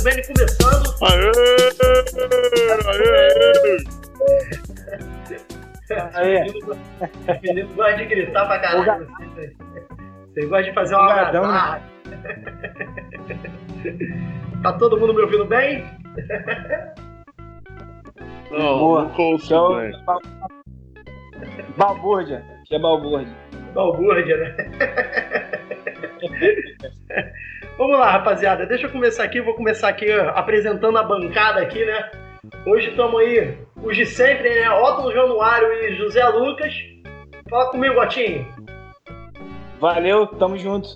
SBN começando. Aê! Aê! Aê! O menino gosta de gritar pra caralho. Você gosta de fazer uma algazarra. Tá todo mundo me ouvindo bem? Não, Boa. nunca ouço Então, bem. balbúrdia. Que é balbúrdia. Balbúrdia, né? Vamos lá, rapaziada. Deixa eu começar aqui. Vou começar aqui ó, apresentando a bancada aqui, né? Hoje estamos aí, os de sempre, né? Otto Januário e José Lucas. Fala comigo, Otinho. Valeu, tamo junto.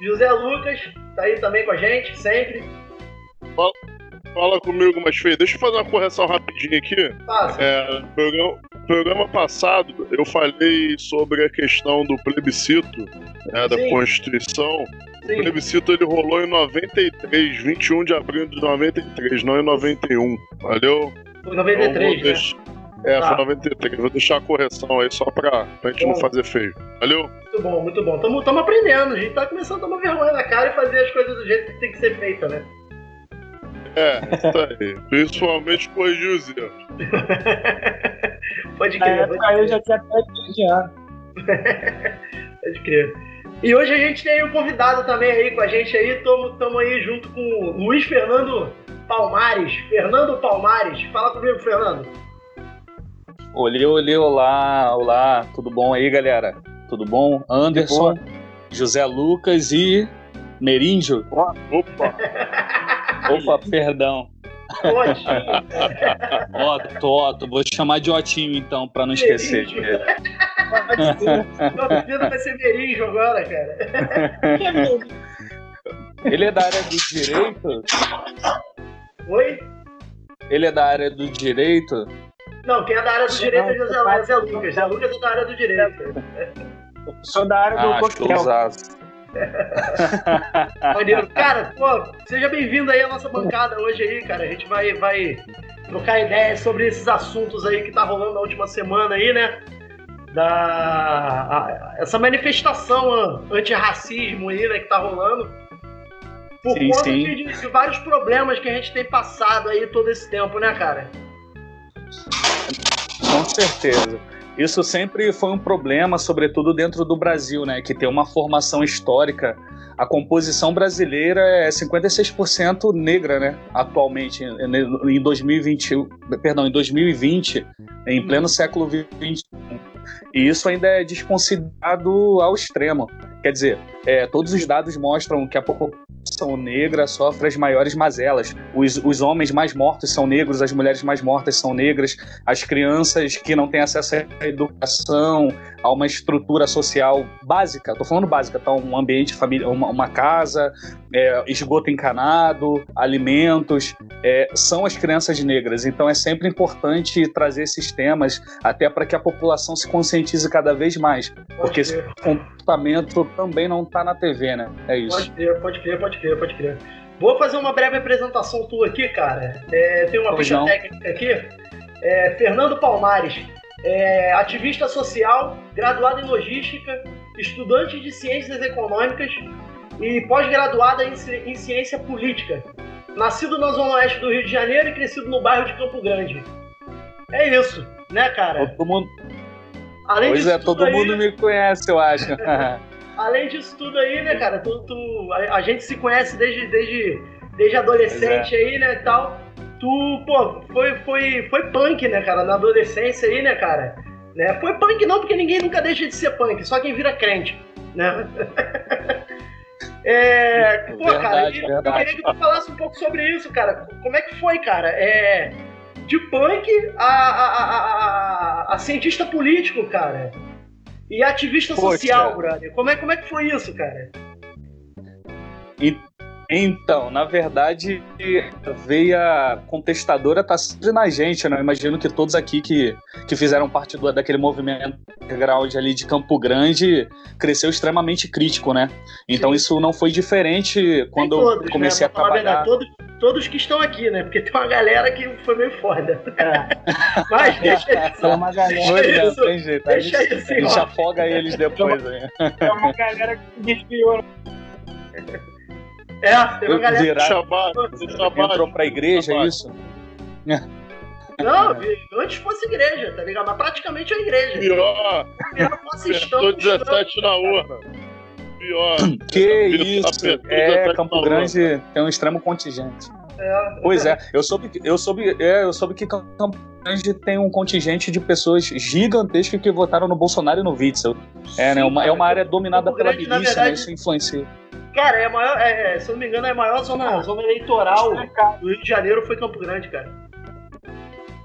José Lucas tá aí também com a gente, sempre. Fala comigo, mas feio. Deixa eu fazer uma correção rapidinho aqui. Passa. É, programa, programa passado eu falei sobre a questão do plebiscito né, da Sim. O plebiscito ele rolou em 93, 21 de abril de 93, não em 91. Valeu? Foi Então, 93, vou né? deix- É, Tá. foi 93. Vou deixar a correção aí só pra, pra gente não Bom. fazer feio. Valeu? Muito bom, muito bom. Tamo, tamo aprendendo. A gente tá começando a tomar vergonha na cara e fazer as coisas do jeito que tem que ser feita, né? É, isso aí. Principalmente corrigir os erros. pode Na crer, pode época eu já tinha até 15 anos. Pode crer. E hoje a gente tem um convidado também aí com a gente aí. Tamo, tamo aí junto com o Luiz Fernando Palmares. Fernando Palmares. Fala comigo, Fernando. Olê, olê, olá, olá, tudo bom aí, galera? Tudo bom? Anderson, José Lucas e Meríndio. Opa! Opa, perdão. Otinho. Otto, Otto, vou te chamar de Otinho então, pra não esquecer. Meríndio. Meu apelido vai ser Merinjo agora, cara. Ele é da área do direito? Oi? Ele é da área do direito? Não, quem é da área do direito é José, José Lucas. José Lucas é da área do direito. Sou da área do Ah, coquetel. Maneiro. Cara, pô, seja bem-vindo aí à nossa bancada hoje aí, cara. A gente vai, vai trocar ideias sobre esses assuntos aí que tá rolando na última semana aí, né? Da a- essa manifestação antirracismo aí, né, que tá rolando. Por Sim, conta sim. De- de vários problemas que a gente tem passado aí todo esse tempo, né, cara? Com certeza. Isso sempre foi um problema, sobretudo dentro do Brasil, né? Que tem uma formação histórica. A composição brasileira é 56% negra, né? Atualmente, em 2020, perdão, em 2020, em pleno século XXI. E isso ainda é desconsiderado ao extremo. Quer dizer, é, todos os dados mostram que a população negra sofre as maiores mazelas. Os, os homens mais mortos são negros, as mulheres mais mortas são negras, as crianças que não têm acesso à educação, a uma estrutura social básica, tô falando básica, tá? Um ambiente familiar, uma, uma casa, é, esgoto encanado, alimentos, é, são as crianças negras. Então é sempre importante trazer esses temas até para que a população se conscientize cada vez mais, porque esse comportamento também não tá na TV, né? É isso. Pode crer, pode crer, pode crer, pode crer. Vou fazer uma breve apresentação tua aqui, cara. É, tem uma Pois ficha não. técnica aqui. É, Fernando Palmares, é, ativista social, graduado em logística, estudante de ciências econômicas e pós-graduada em, em ciência política. Nascido na zona oeste do Rio de Janeiro e crescido no bairro de Campo Grande. É isso, né, cara? Todo mundo, Além pois é, todo aí- mundo me conhece, eu acho. Além disso tudo aí, né, cara? Tu, tu- a, a gente se conhece desde, desde, desde adolescente aí, né, tal. Tu, pô, foi, foi, foi punk, né, cara? Na adolescência aí, né, cara? Né? Foi punk não, porque ninguém nunca deixa de ser punk, só quem vira crente, né? É, pô, cara, Verdade, e eu verdade. queria que tu falasse um pouco sobre isso, cara. Como é que foi, cara? É, de punk a, a, a, a, a cientista político, cara. E ativista Poxa. social, brother. Como é, como é que foi isso, cara? Então, na verdade, a veia contestadora tá sempre na gente, né? Eu imagino que todos aqui que, que fizeram parte do, daquele movimento underground ali de Campo Grande cresceu extremamente crítico, né? Então Sim. isso não foi diferente quando todos, eu comecei né? a trabalhar. verdade, todos, todos que estão aqui, né? Porque tem uma galera que foi meio foda. É, Mas deixa isso. é uma galera, Pois é, isso. tem jeito. A gente, Deixa isso a gente afoga eles depois. Né? é uma galera que se desviou. É, teve uma galera. Virar- Shabbat, Shabbat, entrou pra igreja, é isso? Não, antes fosse igreja, tá ligado? Mas praticamente é igreja. Pior, fascistão. apertou 17 na urna. Pior. Que Apertou- isso? apertou É, 17 Campo Grande tem um extremo contingente. É. Pois é, eu soube, que- eu soube, é, eu soube que Campo Grande tem um contingente de pessoas gigantescas que votaram no Bolsonaro e no Witzel. É, né? Uma, é uma área dominada Campo pela Grande, milícia, né? verdade- Isso influencia. Cara, é a maior, é, é, se eu não me engano, é a maior zona, zona eleitoral do Rio de Janeiro foi Campo Grande, cara.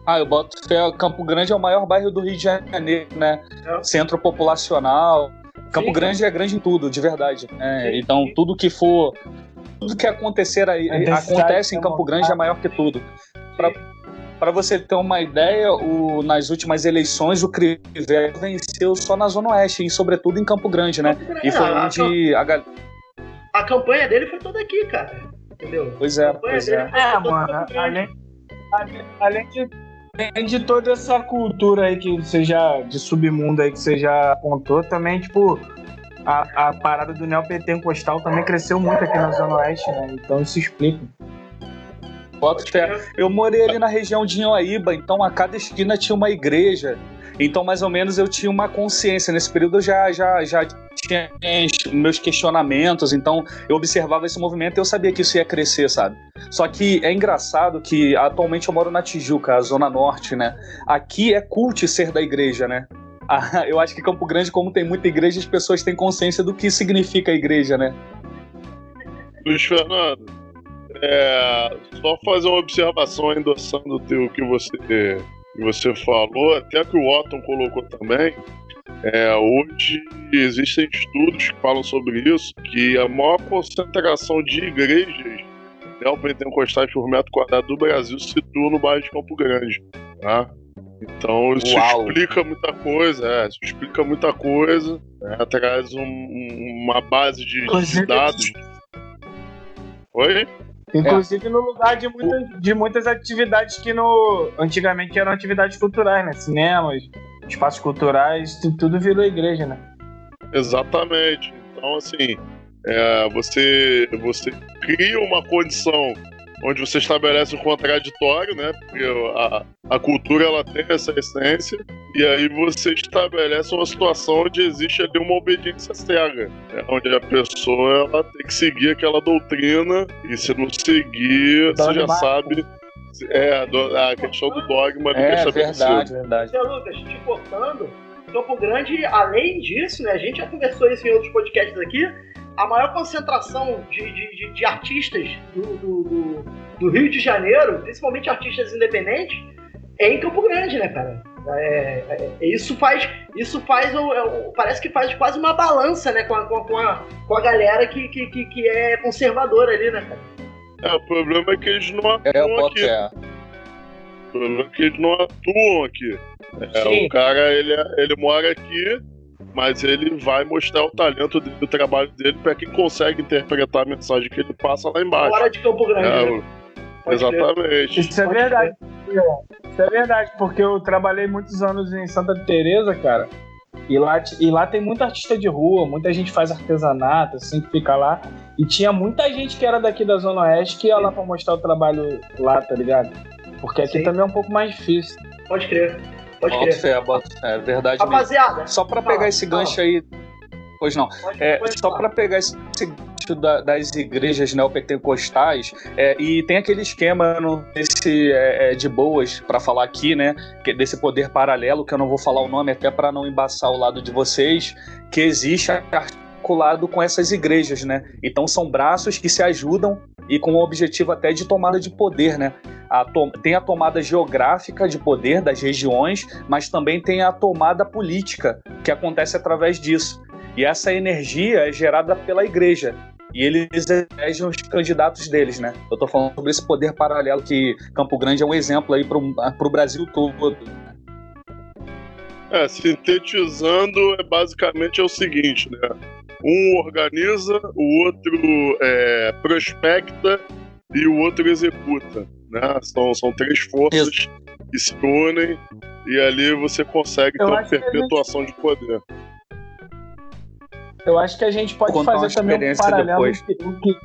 Ah, eu boto fé. Campo Grande é o maior bairro do Rio de Janeiro, né? É. Centro populacional. Campo Sim, Grande é grande em tudo, de verdade. né? Sim, então, sim. tudo que for. Tudo que acontecer aí, acontece em Campo Grande é maior que tudo. Para você ter uma ideia, o- nas últimas eleições, o Crivella venceu só na Zona Oeste, e sobretudo em Campo Grande, né? Campo Grande, E foi a, onde a galera. A campanha dele foi toda aqui, cara. Entendeu? Pois é, pois é. É, mano, além, além, além de, além de toda essa cultura aí que você já, de submundo aí que você já apontou, também, tipo, a, a parada do neopentecostal também cresceu muito aqui na Zona Oeste, né? Então isso explica. Eu morei ali na região de Inhoaíba, então a cada esquina tinha uma igreja. Então, mais ou menos, eu tinha uma consciência. Nesse período eu já, já, já tinha meus questionamentos, então eu observava esse movimento e eu sabia que isso ia crescer, sabe? Só que é engraçado que atualmente eu moro na Tijuca, a Zona Norte, né? Aqui é cult ser da igreja, né? Ah, Eu acho que Campo Grande, como tem muita igreja, as pessoas têm consciência do que significa a igreja, né? Luiz Fernando, é, só fazer uma observação endossando o que você, que você falou, até que o Otton colocou também. É, hoje existem estudos que falam sobre isso, que a maior concentração de igrejas neopentecostais por metro quadrado do Brasil se situa no bairro de Campo Grande. Tá? Então isso Uau. explica muita coisa, é, isso explica muita coisa, né, traz um- um- uma base de, de dados. Oi? Inclusive no lugar de muitas, de muitas atividades que no antigamente eram atividades culturais, né? Cinemas, espaços culturais, tu- tudo virou igreja, né? Exatamente. Então, assim, é, você, você cria uma condição onde você estabelece um contraditório, né? Porque a, a cultura ela tem essa essência, e aí você estabelece uma situação onde existe ali uma obediência cega, né? onde a pessoa ela tem que seguir aquela doutrina, e se não seguir, você já Dogmático. sabe. É, do- a questão do dogma ali que É verdade, verdade. Lucas, te cortando, Campo Grande, além disso, né, a gente já conversou isso em outros podcasts aqui, a maior concentração de, de, de- de artistas do, do, do- do Rio de Janeiro, principalmente artistas independentes, é em Campo Grande, né, cara? É, é- é- isso faz, isso faz, é parece que faz quase uma balança, né, com a, com a, com a, com a galera que, que, que, que é conservadora ali, né, cara? É, o problema é que eles não É, atuam aqui. fé. O problema é que eles não atuam aqui. É, Sim. o cara, ele, ele mora aqui, mas ele vai mostrar o talento dele, o trabalho dele, para quem consegue interpretar a mensagem que ele passa lá embaixo. Fora de Campo Grande, É, né? exatamente. Isso é verdade. Isso é verdade, porque eu trabalhei muitos anos em Santa Teresa, cara. E lá, e lá tem muita artista de rua, muita gente faz artesanato, assim, que fica lá. E tinha muita gente que era daqui da Zona Oeste que ia lá pra mostrar o trabalho lá, tá ligado? Porque aqui Sim. também é um pouco mais difícil. Pode crer. Pode crer. fé, fé. É verdade mesmo. Rapaziada, Só pra Fala, pegar esse fala. gancho aí. Pois não. É, só para pegar esse gancho da- das igrejas neopentecostais, é, e tem aquele esquema no, desse, é, é, de boas, para falar aqui, né? é desse poder paralelo, que eu não vou falar o nome até para não embaçar o lado de vocês, que existe articulado com essas igrejas, né? Então são braços que se ajudam e com o objetivo até de tomada de poder, né? A to- tem a tomada geográfica de poder das regiões, mas também tem a tomada política, que acontece através disso. E essa energia é gerada pela igreja. E eles elegem os candidatos deles, né? Eu tô falando sobre esse poder paralelo que Campo Grande é um exemplo aí pro, pro Brasil todo. É, sintetizando, é basicamente é o seguinte, né? Um organiza, o outro é, prospecta e o outro executa, né? São, são três forças que se unem e ali você consegue Eu ter uma a gente- perpetuação de poder. Eu acho que a gente pode Contar fazer também um paralelo que-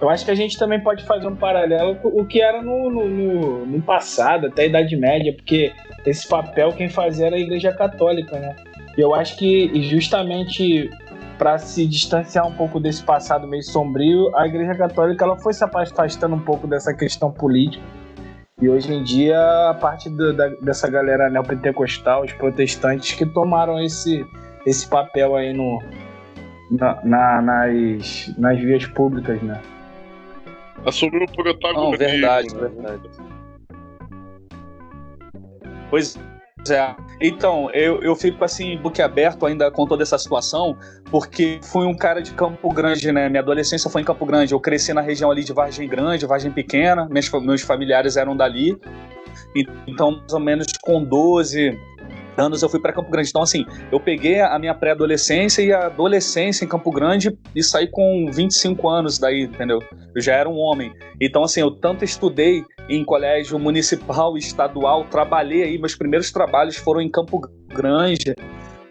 Eu acho que a gente também pode fazer um paralelo com o que era no, no, no, no passado, até a Idade Média, porque esse papel quem fazia era a Igreja Católica, né? E eu acho que justamente para se distanciar um pouco desse passado meio sombrio, a Igreja Católica ela foi se afastando um pouco dessa questão política. E hoje em dia, a parte do, da, dessa galera neopentecostal, os protestantes, que tomaram esse, esse papel aí no, na, na, nas, nas vias públicas, né? Assumiu o protagonismo. Não, verdade, né? verdade. Pois é. Então, eu, eu fico assim, boquiaberto ainda com toda essa situação, porque fui um cara de Campo Grande, né? Minha adolescência foi em Campo Grande. Eu cresci na região ali de Vargem Grande, Vargem Pequena, meus, meus familiares eram dali. Então, mais ou menos com 12, anos eu fui para Campo Grande. Então, assim, eu peguei a minha pré-adolescência e a adolescência em Campo Grande e saí com 25 anos daí, entendeu? Eu já era um homem. Então, assim, eu tanto estudei em colégio municipal estadual, trabalhei aí, meus primeiros trabalhos foram em Campo Grande.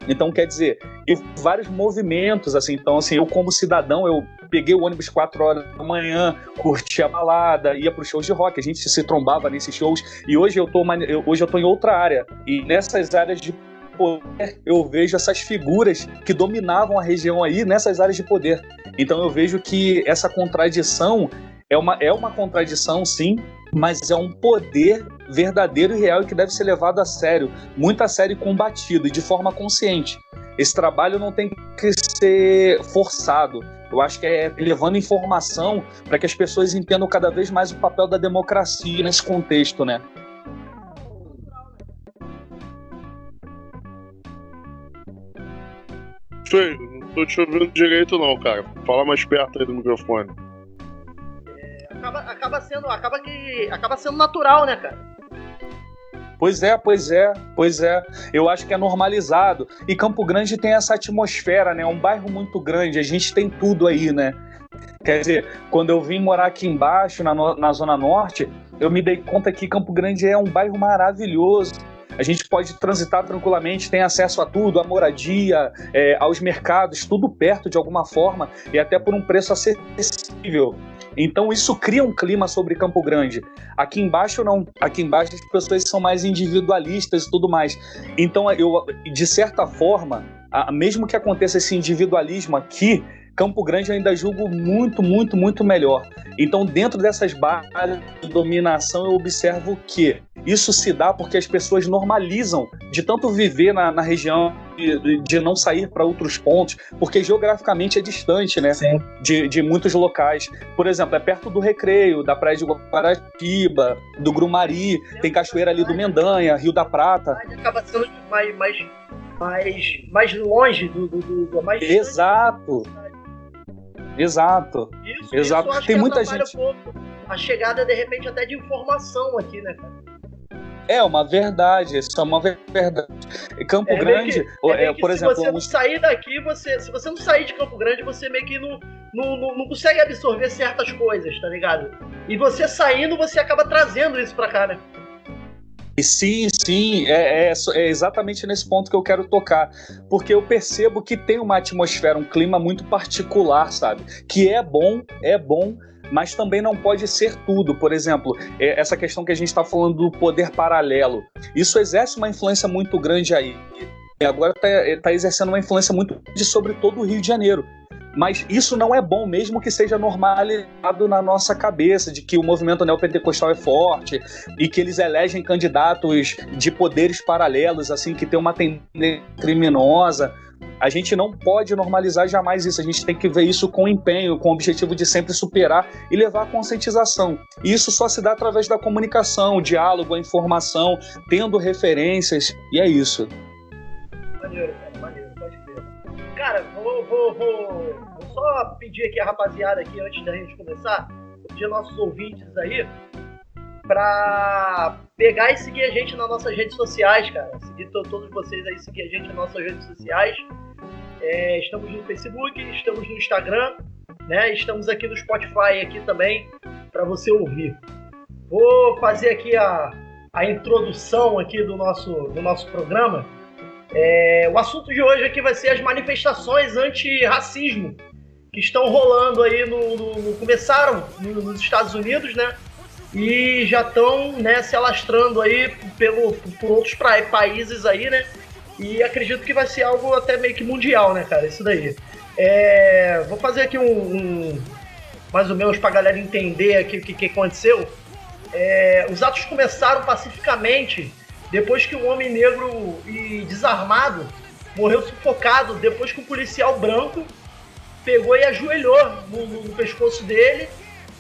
Então, quer dizer, e vários movimentos, assim. Então, assim, eu como cidadão, eu peguei o ônibus 4 horas da manhã, curtia a balada, ia para shows de rock, a gente se trombava nesses shows. E hoje eu tô, hoje eu tô em outra área. E nessas áreas de poder, eu vejo essas figuras que dominavam a região aí nessas áreas de poder. Então eu vejo que essa contradição é uma, é uma contradição, sim, mas é um poder verdadeiro e real e que deve ser levado a sério, muito a sério e combatido, e de forma consciente. Esse trabalho não tem que ser forçado. Eu acho que é levando informação para que as pessoas entendam cada vez mais o papel da democracia nesse contexto, né? Feio, não tô te ouvindo direito não, cara. Fala mais perto aí do microfone. É, acaba, acaba sendo, acaba que, acaba sendo natural, né, cara? Pois é, pois é, pois é. Eu acho que é normalizado. E Campo Grande tem essa atmosfera, né? É um bairro muito grande, a gente tem tudo aí, né? Quer dizer, quando eu vim morar aqui embaixo, na, na Zona Norte, eu me dei conta que Campo Grande é um bairro maravilhoso. A gente pode transitar tranquilamente, tem acesso a tudo, à moradia, é, aos mercados, tudo perto de alguma forma e até por um preço acessível. Então isso cria um clima sobre Campo Grande. Aqui embaixo não. Aqui embaixo as pessoas são mais individualistas e tudo mais. Então eu, de certa forma, mesmo que aconteça esse individualismo aqui, Campo Grande eu ainda julgo muito, muito, muito melhor. Então, dentro dessas bases de dominação, eu observo que isso se dá porque as pessoas normalizam de tanto viver na, na região, de, de, não sair para outros pontos, porque geograficamente é distante, né? De, de muitos locais. Por exemplo, é perto do Recreio, da Praia de Guaratiba, do Grumari, tem cachoeira ali do Mendanha, Rio da Prata. Acaba sendo mais, mais, mais, mais longe do, do, do mais Exato. Exato. Isso, Exato. Isso Tem muita gente. Um a chegada, de repente, até de informação aqui, né, cara? É uma verdade, isso é uma verdade. Campo é Grande, que, é é, por se exemplo. Se você não sair daqui, você, se você não sair de Campo Grande, você meio que não, não, não, não, consegue absorver certas coisas, tá ligado? E você saindo, você acaba trazendo isso pra cá, né? Sim, sim, é, é, é, exatamente nesse ponto que eu quero tocar. Porque eu percebo que tem uma atmosfera, um clima muito particular, sabe? Que é bom, é bom, mas também não pode ser tudo. Por exemplo, é, essa questão que a gente está falando do poder paralelo. Isso exerce uma influência muito grande aí. E agora está tá exercendo uma influência muito grande sobre todo o Rio de Janeiro. Mas isso não é bom, mesmo que seja normalizado na nossa cabeça, de que o movimento neopentecostal é forte e que eles elegem candidatos de poderes paralelos, assim, que tem uma tendência criminosa. A gente não pode normalizar jamais isso. A gente tem que ver isso com empenho, com o objetivo de sempre superar e levar à conscientização. E isso só se dá através da comunicação, o diálogo, a informação, tendo referências, e é isso. Maneiro, Cara, vou, vou, vou só pedir aqui a rapaziada aqui antes da gente começar, pedir nossos ouvintes aí para pegar e seguir a gente nas nossas redes sociais, cara. Seguir todos vocês aí, seguir a gente nas nossas redes sociais. É, estamos no Facebook, estamos no Instagram, né? Estamos aqui no Spotify aqui também para você ouvir. Vou fazer aqui a, a introdução aqui do nosso, do nosso programa. É, o assunto de hoje aqui vai ser as manifestações anti-racismo que estão rolando aí no, no, no começaram no, nos Estados Unidos, né? E já estão né, se alastrando aí pelo, por outros pra, países aí, né? E acredito que vai ser algo até meio que mundial, né, cara? Isso daí. É, vou fazer aqui um, um mais ou menos para a galera entender aqui o que, que aconteceu. É, os atos começaram pacificamente depois que um homem negro e desarmado morreu sufocado depois que um policial branco pegou e ajoelhou no, no, no pescoço dele,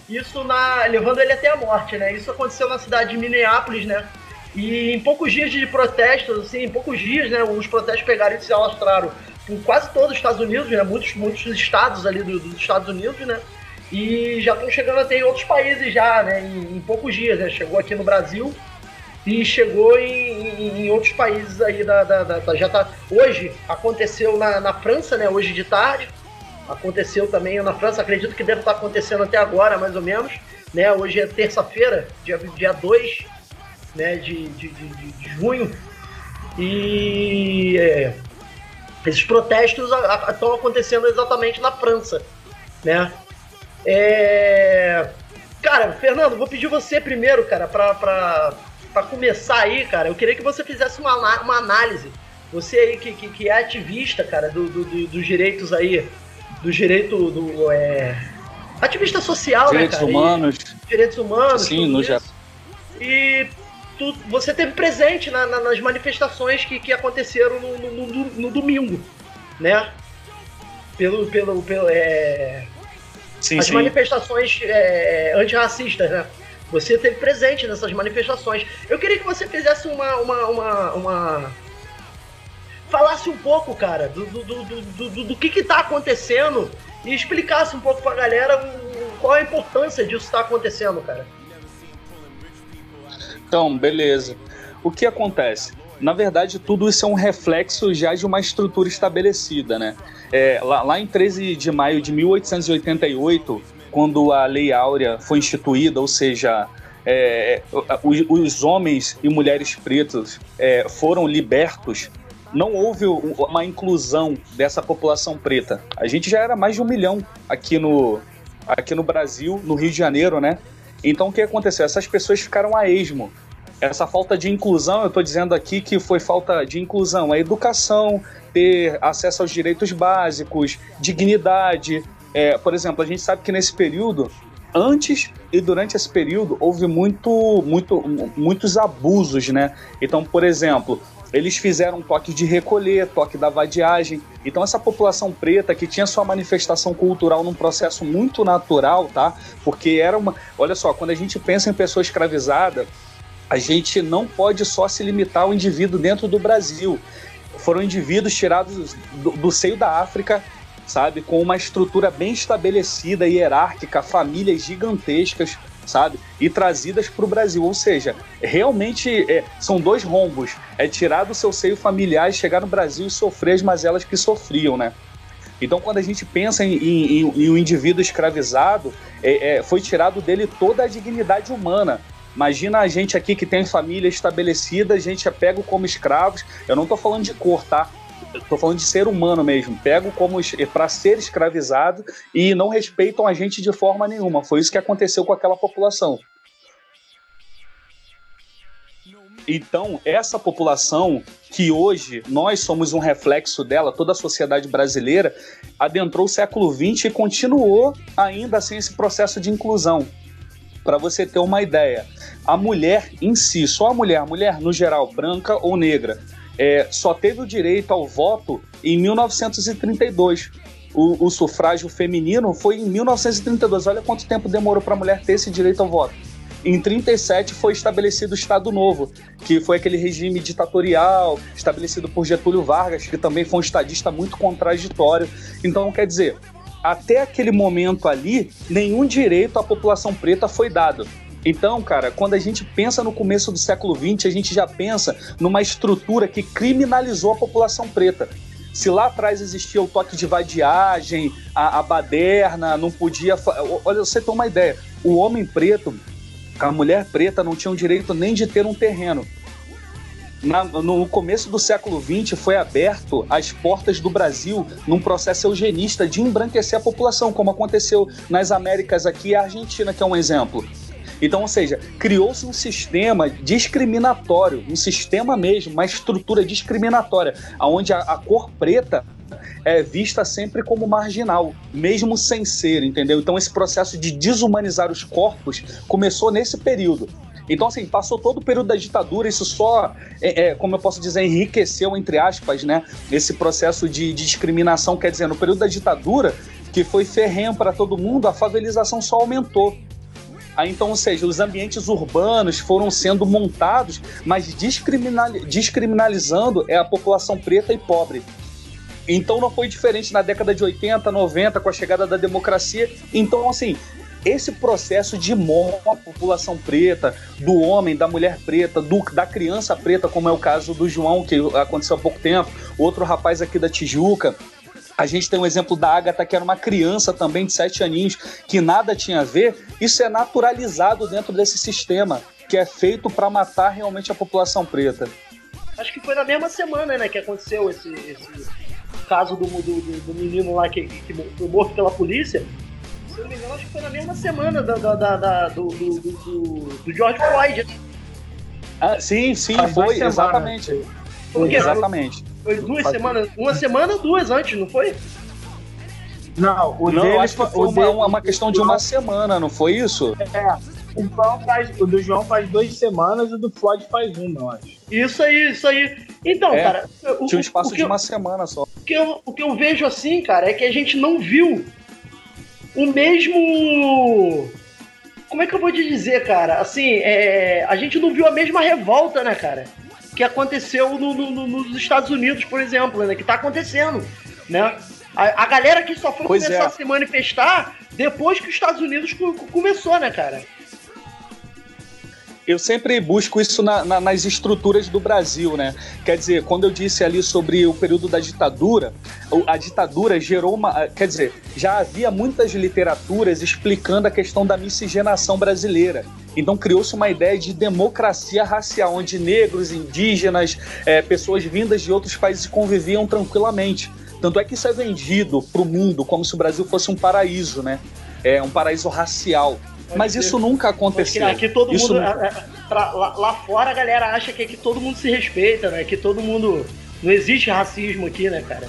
isso na, levando ele até a morte, né? Isso aconteceu na cidade de Minneapolis, né? E em poucos dias de protestos, assim, em poucos dias, né, os protestos pegaram e se alastraram por quase todos os Estados Unidos, né, muitos, muitos estados ali do, dos Estados Unidos, né, e já estão chegando até em outros países já, né, em, em poucos dias, né, chegou aqui no Brasil e chegou em, em, em outros países aí da, da, da, já tá, hoje aconteceu na, na França, né, hoje de tarde, aconteceu também na França, acredito que deve estar acontecendo até agora, mais ou menos, né, hoje é terça-feira, dia, dia 2 né, de, de, de, de junho. E é, esses protestos estão acontecendo exatamente na França, né? É... Cara, Fernando, vou pedir você primeiro, cara, para começar aí, cara. Eu queria que você fizesse uma, uma análise. Você aí que, que, que é ativista, cara, do, do, do, dos direitos aí, do direito do. É... Ativista social, direitos né, cara? Humanos. E, direitos humanos. Sim, no geral. E tu, você teve presente na, na, nas manifestações que, que aconteceram no, no, no, no domingo, né? Pelo. pelo, pelo é... Sim, as sim. manifestações é, antirracistas, né? Você teve presente nessas manifestações. Eu queria que você fizesse uma. uma, uma, uma... Falasse um pouco, cara, do, do, do, do, do, que, que tá acontecendo e explicasse um pouco pra galera qual a importância disso tá acontecendo, cara. Então, beleza. O que acontece? Na verdade, tudo isso é um reflexo já de uma estrutura estabelecida, né? É, lá, lá em 13 de maio de 1888, quando a Lei Áurea foi instituída, ou seja, é, os, os, homens e mulheres pretos é, foram libertos, não houve uma inclusão dessa população preta. A gente já era mais de um milhão aqui no, aqui no Brasil, no Rio de Janeiro, né? Então o que aconteceu? Essas pessoas ficaram a esmo. Essa falta de inclusão, eu estou dizendo aqui que foi falta de inclusão, a educação, ter acesso aos direitos básicos, dignidade. É, por exemplo, a gente sabe que nesse período, antes e durante esse período, houve muito, muito, muitos abusos, né? Então, por exemplo, eles fizeram toque de recolher, toque da vadiagem. Então essa população preta que tinha sua manifestação cultural num processo muito natural, tá? Porque era uma, olha só, quando a gente pensa em pessoa escravizada, a gente não pode só se limitar ao indivíduo dentro do Brasil. Foram indivíduos tirados do, do seio da África, sabe, com uma estrutura bem estabelecida, hierárquica, famílias gigantescas, sabe, e trazidas para o Brasil. Ou seja, realmente é, são dois rombos: é tirar do seu seio familiar, chegar no Brasil e sofrer as mazelas que sofriam, né? Então, quando a gente pensa em, em, em um indivíduo escravizado, é, é, foi tirado dele toda a dignidade humana. Imagina a gente aqui que tem família estabelecida, a gente é pego como escravos. Eu não estou falando de cor, tá? Estou falando de ser humano mesmo. Pego como para ser escravizado e não respeitam a gente de forma nenhuma. Foi isso que aconteceu com aquela população. Então, essa população, que hoje nós somos um reflexo dela, toda a sociedade brasileira, adentrou o século XX e continuou ainda sem esse processo de inclusão. Para você ter uma ideia, a mulher em si, só a mulher, a mulher no geral, branca ou negra, é, só teve o direito ao voto em 1932. O, o sufrágio feminino foi em 1932. Olha quanto tempo demorou para a mulher ter esse direito ao voto. Em 37 foi estabelecido o Estado Novo, que foi aquele regime ditatorial estabelecido por Getúlio Vargas, que também foi um estadista muito contraditório. Então, quer dizer, até aquele momento ali, nenhum direito à população preta foi dado. Então, cara, quando a gente pensa no começo do século XX, a gente já pensa numa estrutura que criminalizou a população preta. Se lá atrás existia o toque de vadiagem, a, a baderna, não podia. Olha, você tem uma ideia: o homem preto, a mulher preta não tinha o direito nem de ter um terreno. na, no começo do século XX foi aberto as portas do Brasil num processo eugenista de embranquecer a população, como aconteceu nas Américas aqui e a Argentina, que é um exemplo. Então, ou seja, criou-se um sistema discriminatório, um sistema mesmo, uma estrutura discriminatória, onde a, a cor preta é vista sempre como marginal, mesmo sem ser, entendeu? Então esse processo de desumanizar os corpos começou nesse período. Então, assim, passou todo o período da ditadura, isso só, é, é, como eu posso dizer, enriqueceu, entre aspas, né, esse processo de, de discriminação. Quer dizer, no período da ditadura, que foi ferrenho para todo mundo, a favelização só aumentou. Então, ou seja, os ambientes urbanos foram sendo montados, mas descriminal, descriminalizando é a população preta e pobre. Então não foi diferente na década de 80, 90, com a chegada da democracia. Então, assim, esse processo de morte da população preta, do homem, da mulher preta, do, da criança preta, como é o caso do João, que aconteceu há pouco tempo, outro rapaz aqui da Tijuca. A gente tem um exemplo da Agatha, que era uma criança também de sete aninhos, que nada tinha a ver. Isso é naturalizado dentro desse sistema, que é feito para matar realmente a população preta. Acho que foi na mesma semana, né, que aconteceu esse, esse caso do, do, do menino lá que, que foi morto pela polícia se eu não me engano, acho que foi na mesma semana da, da, da, da do, do, do, do, George Floyd. Né? Ah, sim, sim, foi, exatamente. Foi, exatamente. Foi duas semanas, uma semana ou duas antes, não foi? Não, o não, acho que foi uma, uma, uma questão de uma semana, não foi isso? É. O, faz, o do João faz duas semanas e o do Floyd faz uma, eu acho. Isso aí, isso aí. Então, é, cara. O, tinha um espaço de eu, uma semana só. O que, eu, o que eu vejo assim, cara, é que a gente não viu o mesmo. Como é que eu vou te dizer, cara? Assim, é... a gente não viu a mesma revolta, né, cara? Que aconteceu no, no, nos Estados Unidos, por exemplo, né? Que tá acontecendo, né? A, a galera que só foi pois começar é. a se manifestar depois que os Estados Unidos começou, né, cara? Eu sempre busco isso na, na, nas estruturas do Brasil, né? Quer dizer, quando eu disse ali sobre o período da ditadura, a ditadura gerou uma. Quer dizer, já havia muitas literaturas explicando a questão da miscigenação brasileira. Então criou-se uma ideia de democracia racial, onde negros, indígenas, é, pessoas vindas de outros países conviviam tranquilamente. Tanto é que isso é vendido para o mundo como se o Brasil fosse um paraíso, né? É um paraíso racial. Mas isso nunca aconteceu. Aqui todo isso mundo. Nunca... É, é, lá, lá, fora a galera acha que aqui todo mundo se respeita, né? Que todo mundo. Não existe racismo aqui, né, cara?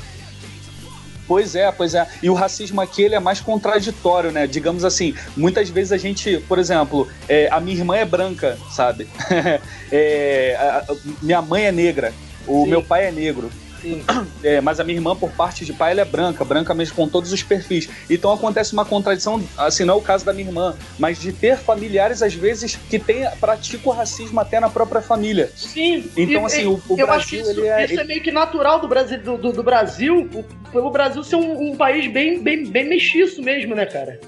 Pois é, pois é. E o racismo aqui ele é mais contraditório, né? Digamos assim, muitas vezes a gente, por exemplo, é, a minha irmã é branca, sabe? é, a, a, minha mãe é negra, o Sim. meu pai é negro. É, mas a minha irmã, por parte de pai, ela é branca, branca mesmo com todos os perfis. Então acontece uma contradição, assim, não é o caso da minha irmã, mas de ter familiares, às vezes, que tem, praticam racismo até na própria família. Sim. Então, e, assim, o, o eu Brasil, acho que isso, ele é. Isso é meio que natural do Brasil, do, do, do Brasil, pelo Brasil ser um, um país bem, bem, bem mexiço mesmo, né, cara?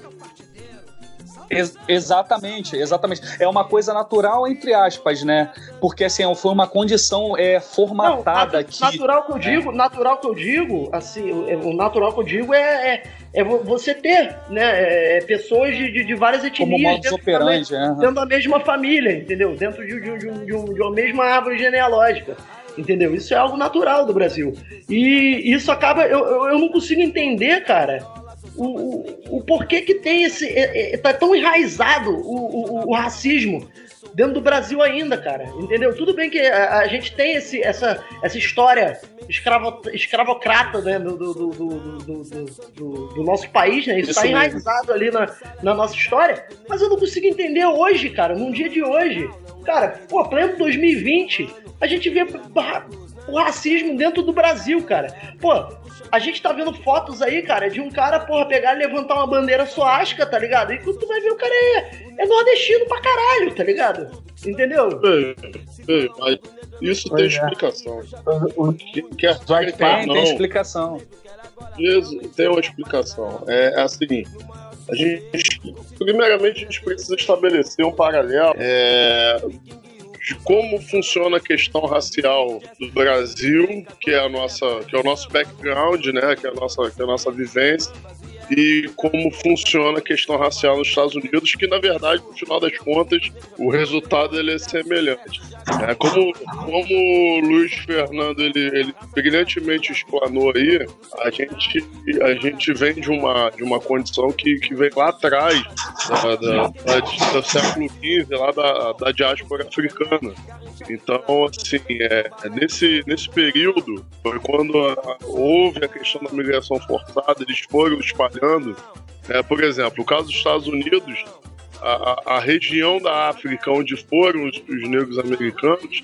Ex exatamente, exatamente. É uma coisa natural, entre aspas, né? Porque assim, foi uma condição é, formatada Não, que. Natural que eu digo, natural que eu digo, assim, o natural que eu digo é, é, é você ter, né? É, pessoas de, de, várias etnias dentro, operante, da, é. dentro da mesma família, entendeu? Dentro de, de, de, de, de uma mesma árvore genealógica entendeu? Isso é algo natural do Brasil. E isso acaba. Eu, eu, eu não consigo entender, cara, o, o, o porquê que tem esse. É, é, tá tão enraizado o, o, o, racismo dentro do Brasil ainda, cara. Entendeu? Tudo bem que a, a gente tem esse, essa, essa história escravo, escravocrata né, do, do, do, do, nosso país, né? Isso, Isso tá enraizado ali na, na nossa história. Mas eu não consigo entender hoje, cara, num dia de hoje. Cara, pô, pleno 2020, a gente vê o racismo dentro do Brasil, cara. Pô, a gente tá vendo fotos aí, cara, de um cara, porra, pegar e levantar uma bandeira suástica, tá ligado? E quando tu vai ver, o cara é, é nordestino pra caralho, tá ligado? Entendeu? Bem, mas isso pois tem é. explicação. O que quer vai tem, não. tem explicação. Isso tem uma explicação. É, é assim, a gente, primeiramente, a gente precisa estabelecer um paralelo é, de como funciona a questão racial do Brasil, que é a nossa, que é o nosso background, né, que é a nossa, que é a nossa vivência, e como funciona a questão racial nos Estados Unidos, que na verdade, no final das contas, o resultado ele é semelhante. É, como, como o Luiz Fernando ele, ele brilhantemente explanou aí, a gente, a gente vem de uma, de uma condição que, que vem lá atrás, da, da, da, do século XV, lá da, da diáspora africana. Então, assim, é, nesse, nesse período, foi quando a, houve a questão da migração forçada, eles foram espalhando. É, por exemplo, o caso dos Estados Unidos, a, a região da África onde foram os, os, negros americanos,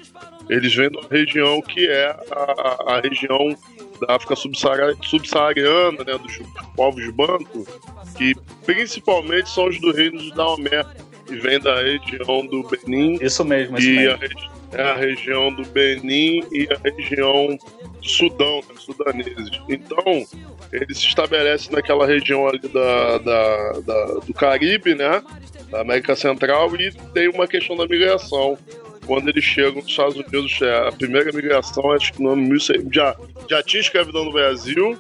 eles vêm de uma região que é a, a região da África subsaariana, né, dos povos bancos, que principalmente são os do reino de Daomé, que vem da região do Benin. Isso mesmo, isso e mesmo. A, é a região do Benin e a região do Sudão, né, sudaneses. Então, ele se estabelece naquela região ali da, da, da, do Caribe, né? Da América Central, e tem uma questão da migração. Quando eles chegam nos Estados Unidos, é, a primeira migração, acho que no ano 1600, já, já tinha escravidão no Brasil,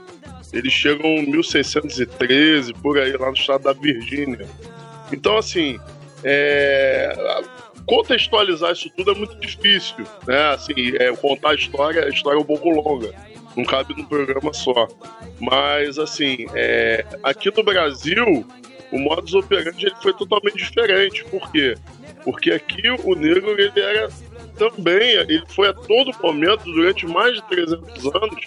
eles chegam em 1613, por aí, lá no estado da Virgínia. Então, assim, é, contextualizar isso tudo é muito difícil, né? Assim, é, contar a história, a história é um pouco longa, não cabe num programa só. Mas, assim, é, aqui no Brasil, o modus operandi ele foi totalmente diferente. Por quê? Porque aqui o negro ele era também, ele foi a todo momento, durante mais de 300 anos,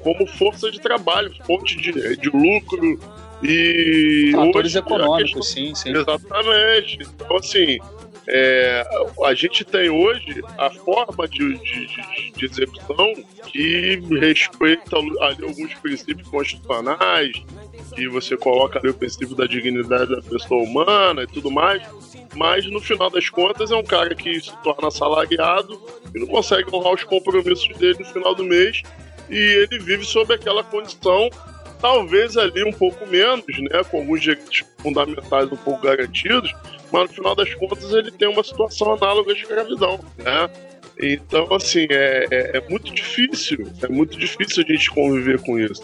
como força de trabalho, fonte de, de lucro e. Fatores hoje, econômicos, questão, sim, sim. Exatamente. Então, assim, é, a gente tem hoje a forma de, de, de execução que respeita ali alguns princípios constitucionais, que você coloca ali o princípio da dignidade da pessoa humana e tudo mais, mas no final das contas é um cara que se torna assalariado e não consegue honrar os compromissos dele no final do mês e ele vive sob aquela condição talvez ali um pouco menos, né, com alguns direitos fundamentais um pouco garantidos, mas no final das contas ele tem uma situação análoga à escravidão, né? Então, assim, é, é, é, muito difícil, é muito difícil a gente conviver com isso.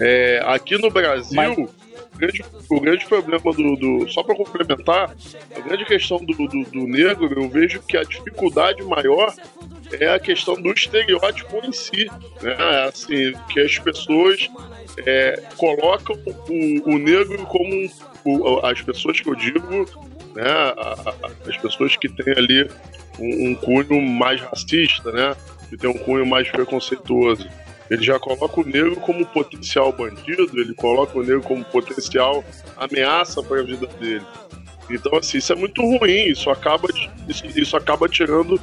É, aqui no Brasil, Mas... o, grande, o grande problema do. do só para complementar, a grande questão do, do, do negro, eu vejo que a dificuldade maior é a questão do estereótipo em si. Né? Assim, que as pessoas é, colocam o, o negro como o, as pessoas que eu digo, né, as pessoas que têm ali um, um, cunho mais racista, né, que tem um cunho mais preconceituoso. Ele já coloca o negro como potencial bandido, ele coloca o negro como potencial ameaça para a vida dele. Então, assim, isso é muito ruim, isso acaba, isso, isso acaba tirando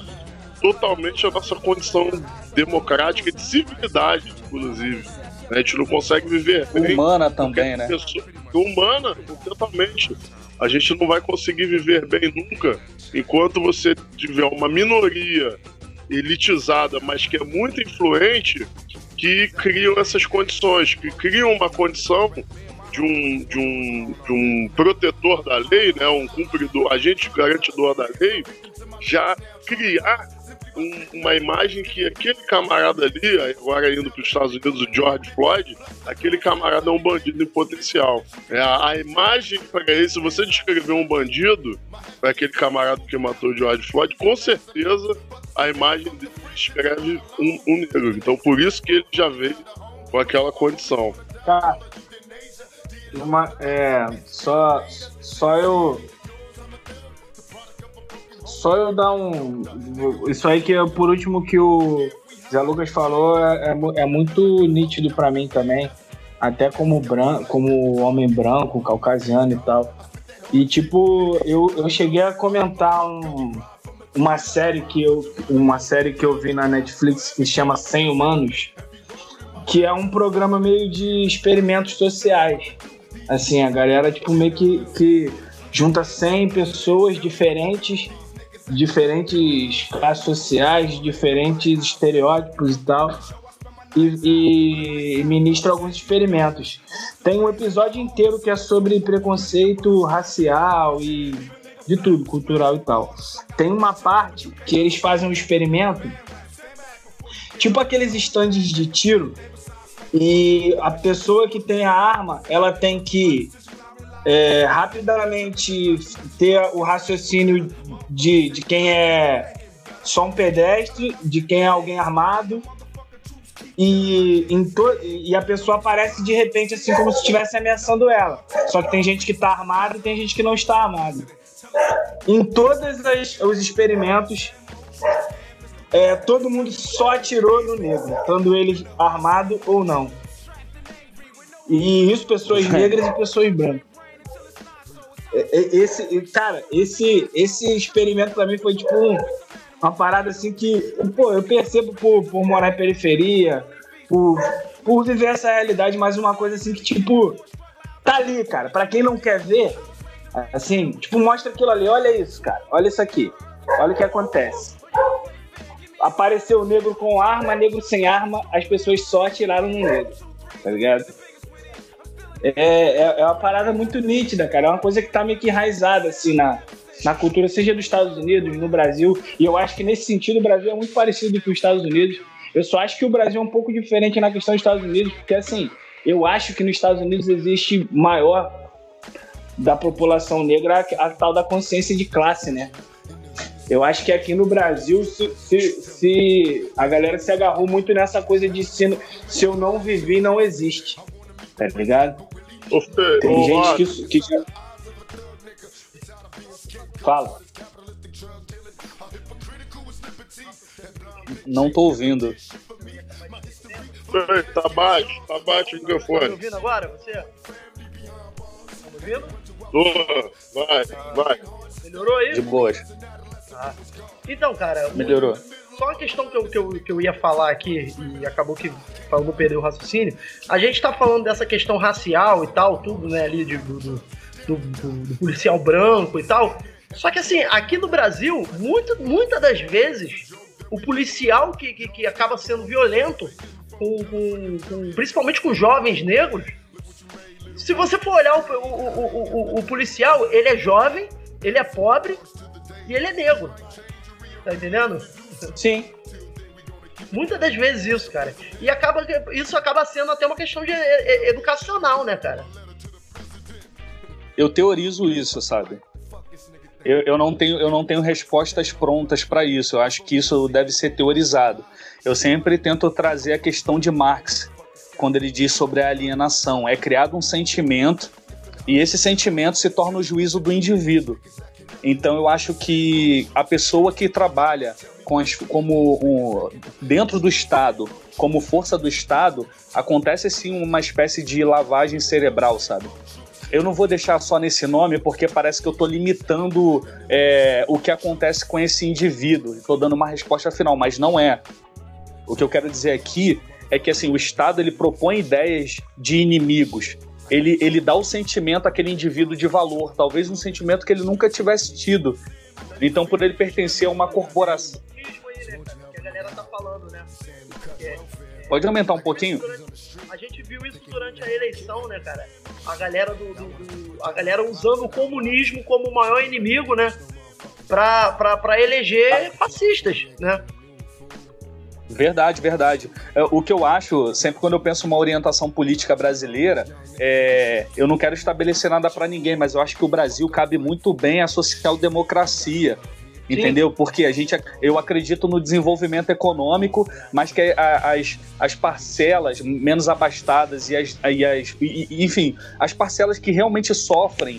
totalmente a nossa condição democrática de civilidade, inclusive. A gente não consegue viver. Bem, humana também, né? Pessoa, humana, totalmente. A gente não vai conseguir viver bem nunca enquanto você tiver uma minoria elitizada, mas que é muito influente, que criam essas condições, que criam uma condição de um, de um, de um protetor da lei, né, um cumpridor, agente garantidor da lei, já criar um, uma imagem que aquele camarada ali, agora indo para os Estados Unidos, o George Floyd, aquele camarada é um bandido em potencial. É, a, a imagem para ele, se você descrever um bandido, para aquele camarada que matou o George Floyd, com certeza a imagem dele descreve um, um negro. Então por isso que ele já veio com aquela condição. Tá. Uma, é, só, só eu só eu dar um. Isso aí que é por último que o Zé Lucas falou é, é, é muito nítido para mim também. Até como branco, como homem branco, caucasiano e tal. E tipo, eu, eu cheguei a comentar um, uma série que eu uma série que eu vi na Netflix que chama 100 Humanos, que é um programa meio de experimentos sociais. Assim, a galera tipo meio que, que junta 100 pessoas diferentes diferentes classes sociais, diferentes estereótipos e tal, e, e, ministra alguns experimentos. Tem um episódio inteiro que é sobre preconceito racial e de tudo, cultural e tal. Tem uma parte que eles fazem um experimento, tipo aqueles estandes de tiro, E a pessoa que tem a arma, ela tem que é, rapidamente ter o raciocínio de, de quem é só um pedestre, de quem é alguém armado. E, e a pessoa aparece de repente assim como se estivesse ameaçando ela. Só que tem gente que está armada e tem gente que não está armada. Em todos os experimentos, é, todo mundo só atirou no negro, estando ele armado ou não. E isso, pessoas negras e pessoas brancas. É, é, esse, cara, esse, esse experimento pra mim foi tipo um, uma parada assim que, pô, eu percebo por, por morar em periferia, por, por viver essa realidade, mas uma coisa assim que, tipo, tá ali, cara. Pra quem não quer ver, assim, tipo, mostra aquilo ali, olha isso, cara, olha isso aqui, olha o que acontece. Apareceu o negro com arma, negro sem arma, as pessoas só atiraram no negro, tá ligado? É, é, é uma parada muito nítida, cara. É uma coisa que tá meio que enraizada, assim, na, na cultura, seja dos Estados Unidos, no Brasil. E eu acho que nesse sentido o Brasil é muito parecido com os Estados Unidos. Eu só acho que o Brasil é um pouco diferente na questão dos Estados Unidos, porque assim, eu acho que nos Estados Unidos existe maior da população negra a, a tal da consciência de classe, né? Eu acho que aqui no Brasil, se, se, se, a galera se agarrou muito nessa coisa de se, se eu não vivi, não existe. Tá ligado? Tem gente que, que já... Fala. Não tô ouvindo. Tá baixo, tá baixo o microfone. Tá me ouvindo agora, você? Tá me ouvindo? Tô, vai, vai. Melhorou aí? De boas. Ah. Então, cara. Melhorou. Só uma questão que eu, que, eu, que eu ia falar aqui e acabou que falando perder o raciocínio. A gente tá falando dessa questão racial e tal, tudo, né, ali de, do, do, do, do policial branco e tal. Só que assim, aqui no Brasil, muito, muitas das vezes, o policial que, que, que acaba sendo violento, com, com, com, principalmente com jovens negros, se você for olhar o, o, o, o, policial, ele é jovem, ele é pobre e ele é negro. Tá entendendo? Sim. Muitas das vezes isso, cara. E acaba isso acaba sendo até uma questão de educacional, né, cara? Eu teorizo isso, sabe? Eu, eu, não tenho, eu não tenho respostas prontas para isso. Eu acho que isso deve ser teorizado. Eu sempre tento trazer a questão de Marx, quando ele diz sobre a alienação. É criado um sentimento e esse sentimento se torna o juízo do indivíduo. Então eu acho que a pessoa que trabalha como um, dentro do Estado, como força do Estado, acontece sim uma espécie de lavagem cerebral, sabe? Eu não vou deixar só nesse nome porque parece que eu estou limitando é, o que acontece com esse indivíduo. Estou dando uma resposta final, mas não é. O que eu quero dizer aqui é que assim o Estado ele propõe ideias de inimigos. Ele, ele dá o sentimento àquele indivíduo de valor, talvez um sentimento que ele nunca tivesse tido. Então, por ele pertencer a uma corporação. Pode aumentar um pouquinho? A gente viu isso durante a eleição, né, cara? A galera do, do, do a galera usando o comunismo como o maior inimigo, né? Pra, pra, pra eleger fascistas, né? Verdade, verdade. É, o que eu acho, sempre quando eu penso uma orientação política brasileira, é, eu não quero estabelecer nada para ninguém, mas eu acho que o Brasil cabe muito bem à social-democracia. Entendeu? Porque a gente, eu acredito no desenvolvimento econômico, mas que as, as parcelas menos abastadas e as, e as e, enfim, as parcelas que realmente sofrem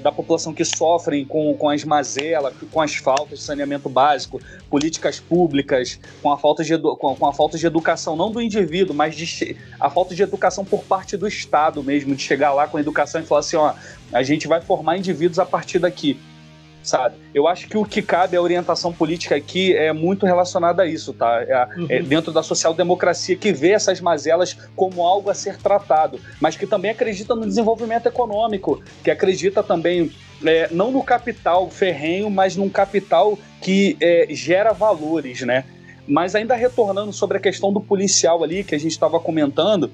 da população que sofrem com, com as mazelas, com as faltas de saneamento básico, políticas públicas, com a falta de, com, com a falta de educação, não do indivíduo, mas de, a falta de educação por parte do Estado mesmo, de chegar lá com a educação e falar assim, ó, a gente vai formar indivíduos a partir daqui sabe? Eu acho que o que cabe à orientação política aqui é muito relacionado a isso, tá? É, uhum. é dentro da social-democracia que vê essas mazelas como algo a ser tratado, mas que também acredita no desenvolvimento econômico, que acredita também é, não no capital ferrenho, mas num capital que é, gera valores, né? Mas ainda retornando sobre a questão do policial ali que a gente estava comentando,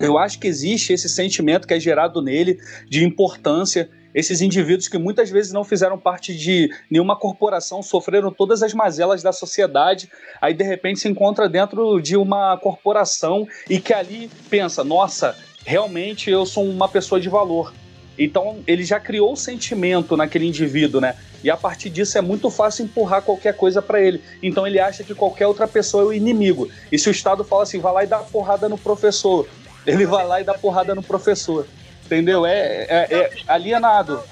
eu acho que existe esse sentimento que é gerado nele de importância Esses indivíduos que muitas vezes não fizeram parte de nenhuma corporação, sofreram todas as mazelas da sociedade, aí de repente se encontra dentro de uma corporação e que ali pensa: nossa, realmente eu sou uma pessoa de valor. Então ele já criou o sentimento naquele indivíduo, né? E a partir disso é muito fácil empurrar qualquer coisa para ele. Então ele acha que qualquer outra pessoa é o inimigo. E se o Estado fala assim, vai lá e dá porrada no professor, ele vai lá e dá porrada no professor. Entendeu? É, é, é alienado.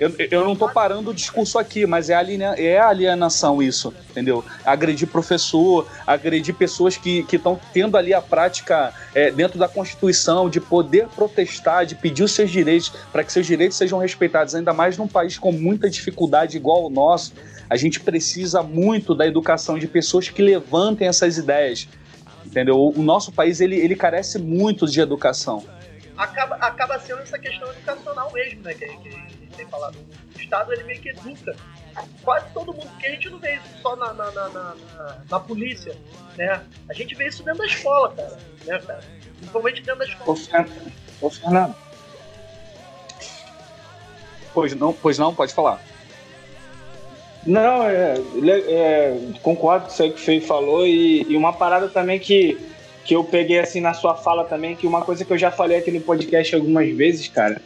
Eu, eu não tô parando o discurso aqui, mas é, aliena, é alienação isso, entendeu? Agredir professor, agredir pessoas que estão tendo ali a prática é, dentro da Constituição de poder protestar, de pedir os seus direitos, para que seus direitos sejam respeitados, ainda mais num país com muita dificuldade igual o nosso. A gente precisa muito da educação de pessoas que levantem essas ideias, entendeu? O nosso país ele, ele carece muito de educação. Acaba, acaba sendo essa questão educacional mesmo, né? Que, que tem falado. O Estado ele meio que educa quase todo mundo, porque a gente não vê isso só na, na, na, na, na polícia, né? A gente vê isso dentro da escola, cara, né, cara? Principalmente dentro da escola. Ô, Fernando. Pois não, pois não, pode falar. Não, é, é, concordo com isso aí que o Fei falou e, e, uma parada também que, que eu peguei assim na sua fala também, que uma coisa que eu já falei aqui no podcast algumas vezes, cara,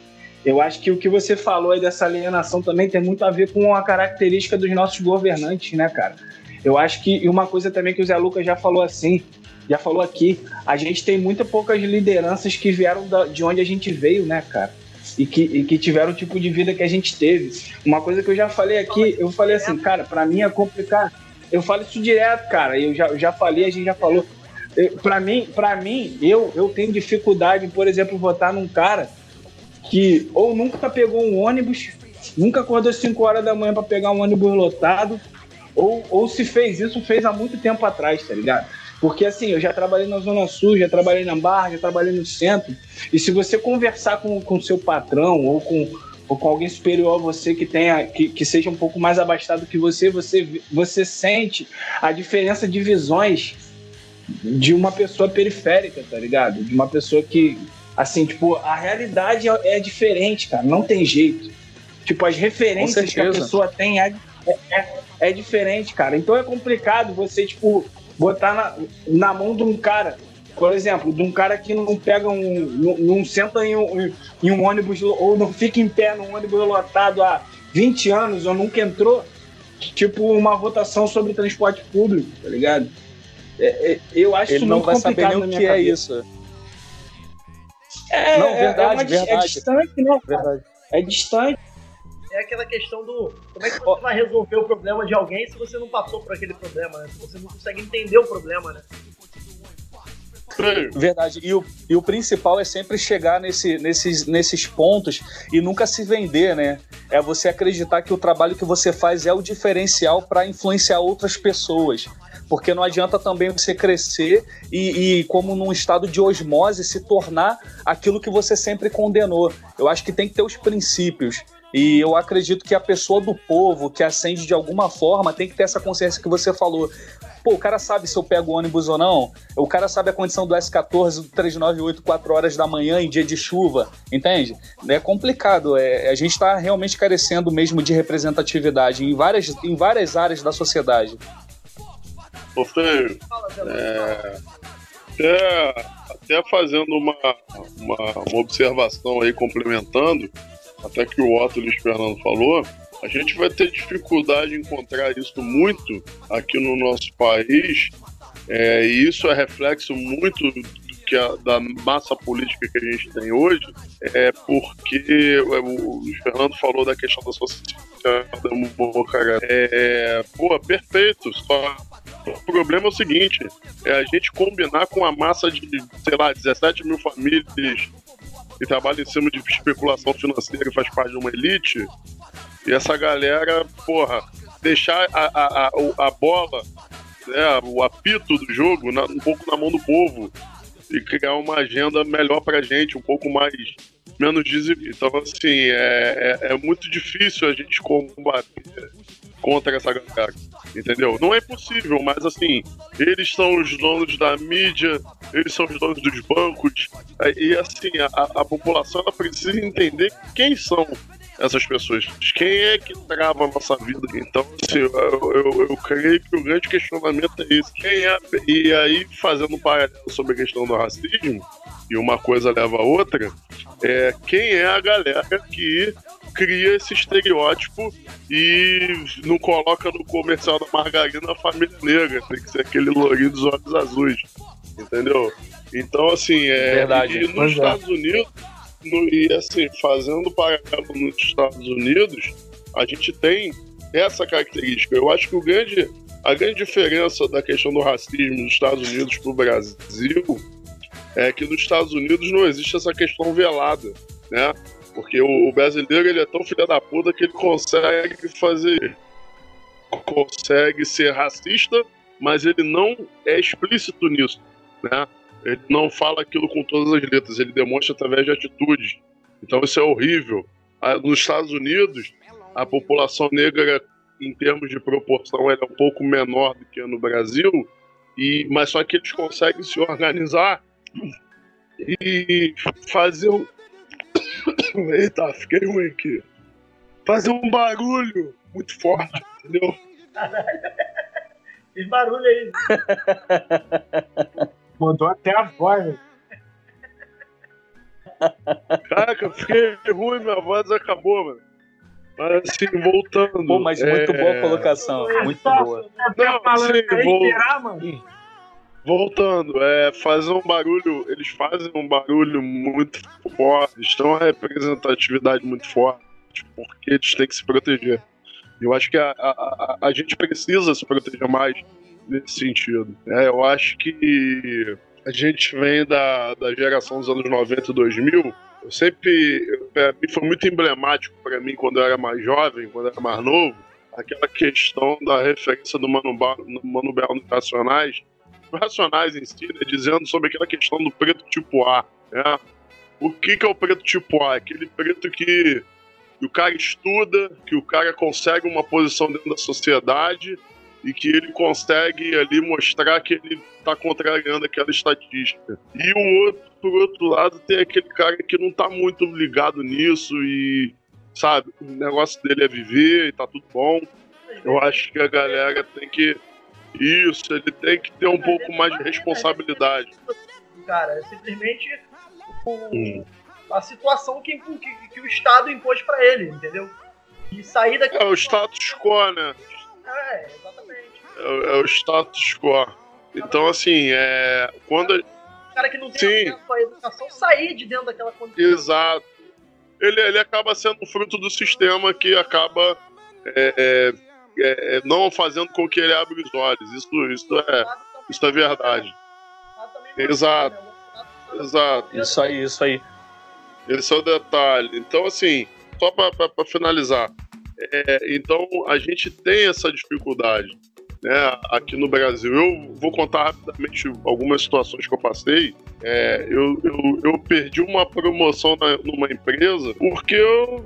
eu acho que o que você falou aí dessa alienação também tem muito a ver com a característica dos nossos governantes, né, cara? Eu acho que, e uma coisa também que o Zé Lucas já falou assim, já falou aqui, a gente tem muito poucas lideranças que vieram da, de onde a gente veio, né, cara? E que, e que tiveram o tipo de vida que a gente teve. Uma coisa que eu já falei aqui, eu falei assim, cara, para mim é complicado. Eu falo isso direto, cara, eu já, eu já falei, a gente já falou. Para mim, para mim, eu, eu tenho dificuldade, por exemplo, votar num cara que ou nunca pegou um ônibus, nunca acordou às 5 horas da manhã para pegar um ônibus lotado, ou, ou se fez isso, fez há muito tempo atrás, tá ligado? Porque assim, eu já trabalhei na Zona Sul, já trabalhei na Barra, já trabalhei no centro, e se você conversar com o seu patrão ou com, ou com alguém superior a você que tenha que, que seja um pouco mais abastado que você, você, você sente a diferença de visões de uma pessoa periférica, tá ligado? De uma pessoa que, Assim, tipo, a realidade é, é diferente, cara. Não tem jeito. Tipo, as referências que a pessoa tem é, é, é, diferente, cara. Então é complicado você, tipo, botar na, na mão de um cara, por exemplo, de um cara que não pega um. não, não senta em um, em um ônibus ou não fica em pé num ônibus lotado há 20 anos ou nunca entrou. Tipo, uma votação sobre transporte público, tá ligado? É, é, eu acho Ele isso muito complicado. Ele não vai saber nem o que é cabeça. é isso. É, não, verdade, é, uma, verdade. é distante, né? Verdade. É distante. É aquela questão do como é que você vai resolver o problema de alguém se você não passou por aquele problema, né? Se você não consegue entender o problema, né? Verdade. E o, e o principal é sempre chegar nesse, nesses, nesses pontos e nunca se vender, né? É você acreditar que o trabalho que você faz é o diferencial para influenciar outras pessoas porque não adianta também você crescer e, e, como num estado de osmose, se tornar aquilo que você sempre condenou. Eu acho que tem que ter os princípios. E eu acredito que a pessoa do povo que acende de alguma forma tem que ter essa consciência que você falou. Pô, o cara sabe se eu pego ônibus ou não. O cara sabe a condição do S14, do 398, 4 horas da manhã em dia de chuva, entende? É complicado. É, a gente está realmente carecendo mesmo de representatividade em várias, em várias áreas da sociedade. Ô, é, até, até fazendo uma, uma, uma, observação aí, complementando, até que o Otto Luiz Fernando falou, a gente vai ter dificuldade de encontrar isso muito aqui no nosso país, é, e isso é reflexo muito que a, da massa política que a gente tem hoje, é porque o, o Fernando falou da questão da social-democracia. É, pô, perfeito, só o problema é o seguinte: é a gente combinar com a massa de, sei lá, 17 mil famílias que trabalham em cima de especulação financeira e faz parte de uma elite, e essa galera, porra, deixar a, a, a, a bola, né, o apito do jogo na, um pouco na mão do povo e criar uma agenda melhor pra gente, um pouco mais menos desigual. Então, assim, é, é, é muito difícil a gente combater contra essa galera. Entendeu? Não é possível, mas assim, eles são os donos da mídia, eles são os donos dos bancos, e assim, a, a população precisa entender quem são essas pessoas. Quem é que trava a nossa vida? Então, assim, eu, eu, eu, creio que o grande questionamento é esse. Quem é? E aí, fazendo um paralelo sobre a questão do racismo, e uma coisa leva a outra, é quem é a galera que cria esse estereótipo e não coloca no comercial da margarina a família negra, tem que ser aquele lourinho dos olhos azuis, entendeu? Então, assim, é. Verdade. Nos é. Estados Unidos, no, e assim, fazendo paralelo nos Estados Unidos, a gente tem essa característica. Eu acho que o grande, a grande diferença da questão do racismo nos Estados Unidos para o Brasil é que nos Estados Unidos não existe essa questão velada, né? Porque o, o brasileiro ele é tão filho da puta que ele consegue fazer, consegue ser racista, mas ele não é explícito nisso, né? Ele não fala aquilo com todas as letras, ele demonstra através de atitudes. Então isso é horrível. Nos Estados Unidos, a população negra, em termos de proporção, é um pouco menor do que no Brasil, e, mas só que eles conseguem se organizar e fazer um. Eita, fiquei ruim aqui. Fazer um barulho muito forte, entendeu? Caralho. Fiz barulho aí. Mudou até a voz, velho. Caraca, fiquei ruim, minha voz acabou, mano. Mas assim, voltando. Pô, mas muito é... boa colocação. Muito boa. Não, assim, vou... Voltando, é, fazer um barulho, eles fazem um barulho muito forte, estão uma representatividade muito forte, porque eles têm que se proteger. Eu acho que a, a, a, a gente precisa se proteger mais nesse sentido. É, eu acho que a gente vem da, da geração dos anos 90 e 2000. Eu sempre. Foi muito emblemático para mim quando eu era mais jovem, quando eu era mais novo, aquela questão da referência do Mano, ba, Mano Belo nos Racionais, Racionais em si, né, dizendo sobre aquela questão do preto tipo A. Né? O que, que é o preto tipo A? Aquele preto que, que o cara estuda, que o cara consegue uma posição dentro da sociedade e que ele consegue ali mostrar que ele está contrariando aquela estatística. E o outro, por outro lado, tem aquele cara que não está muito ligado nisso e, sabe, o negócio dele é viver e tá tudo bom. Eu acho que a galera tem que. Isso, ele tem que ter um pouco mais de responsabilidade. Cara, é simplesmente o, hum. a situação que, que, que o Estado impôs para ele, entendeu? E sair daqui. É o status quo, né? É, exatamente. É, é, o status quo. Então, assim, é. Quando. O cara que não tem Sim. acesso à educação sair de dentro daquela condição. Exato. Ele, ele acaba sendo fruto do sistema que acaba é, é, é, não fazendo com que ele abra os olhos. Isso, isso, é, isso é verdade. Exato. Exato. Isso aí, isso aí. Esse é o detalhe. Então, assim, só para finalizar, é, então a gente tem essa dificuldade né, aqui no Brasil. Eu vou contar rapidamente algumas situações que eu passei. É, eu, eu, eu, perdi uma promoção na, numa empresa porque eu,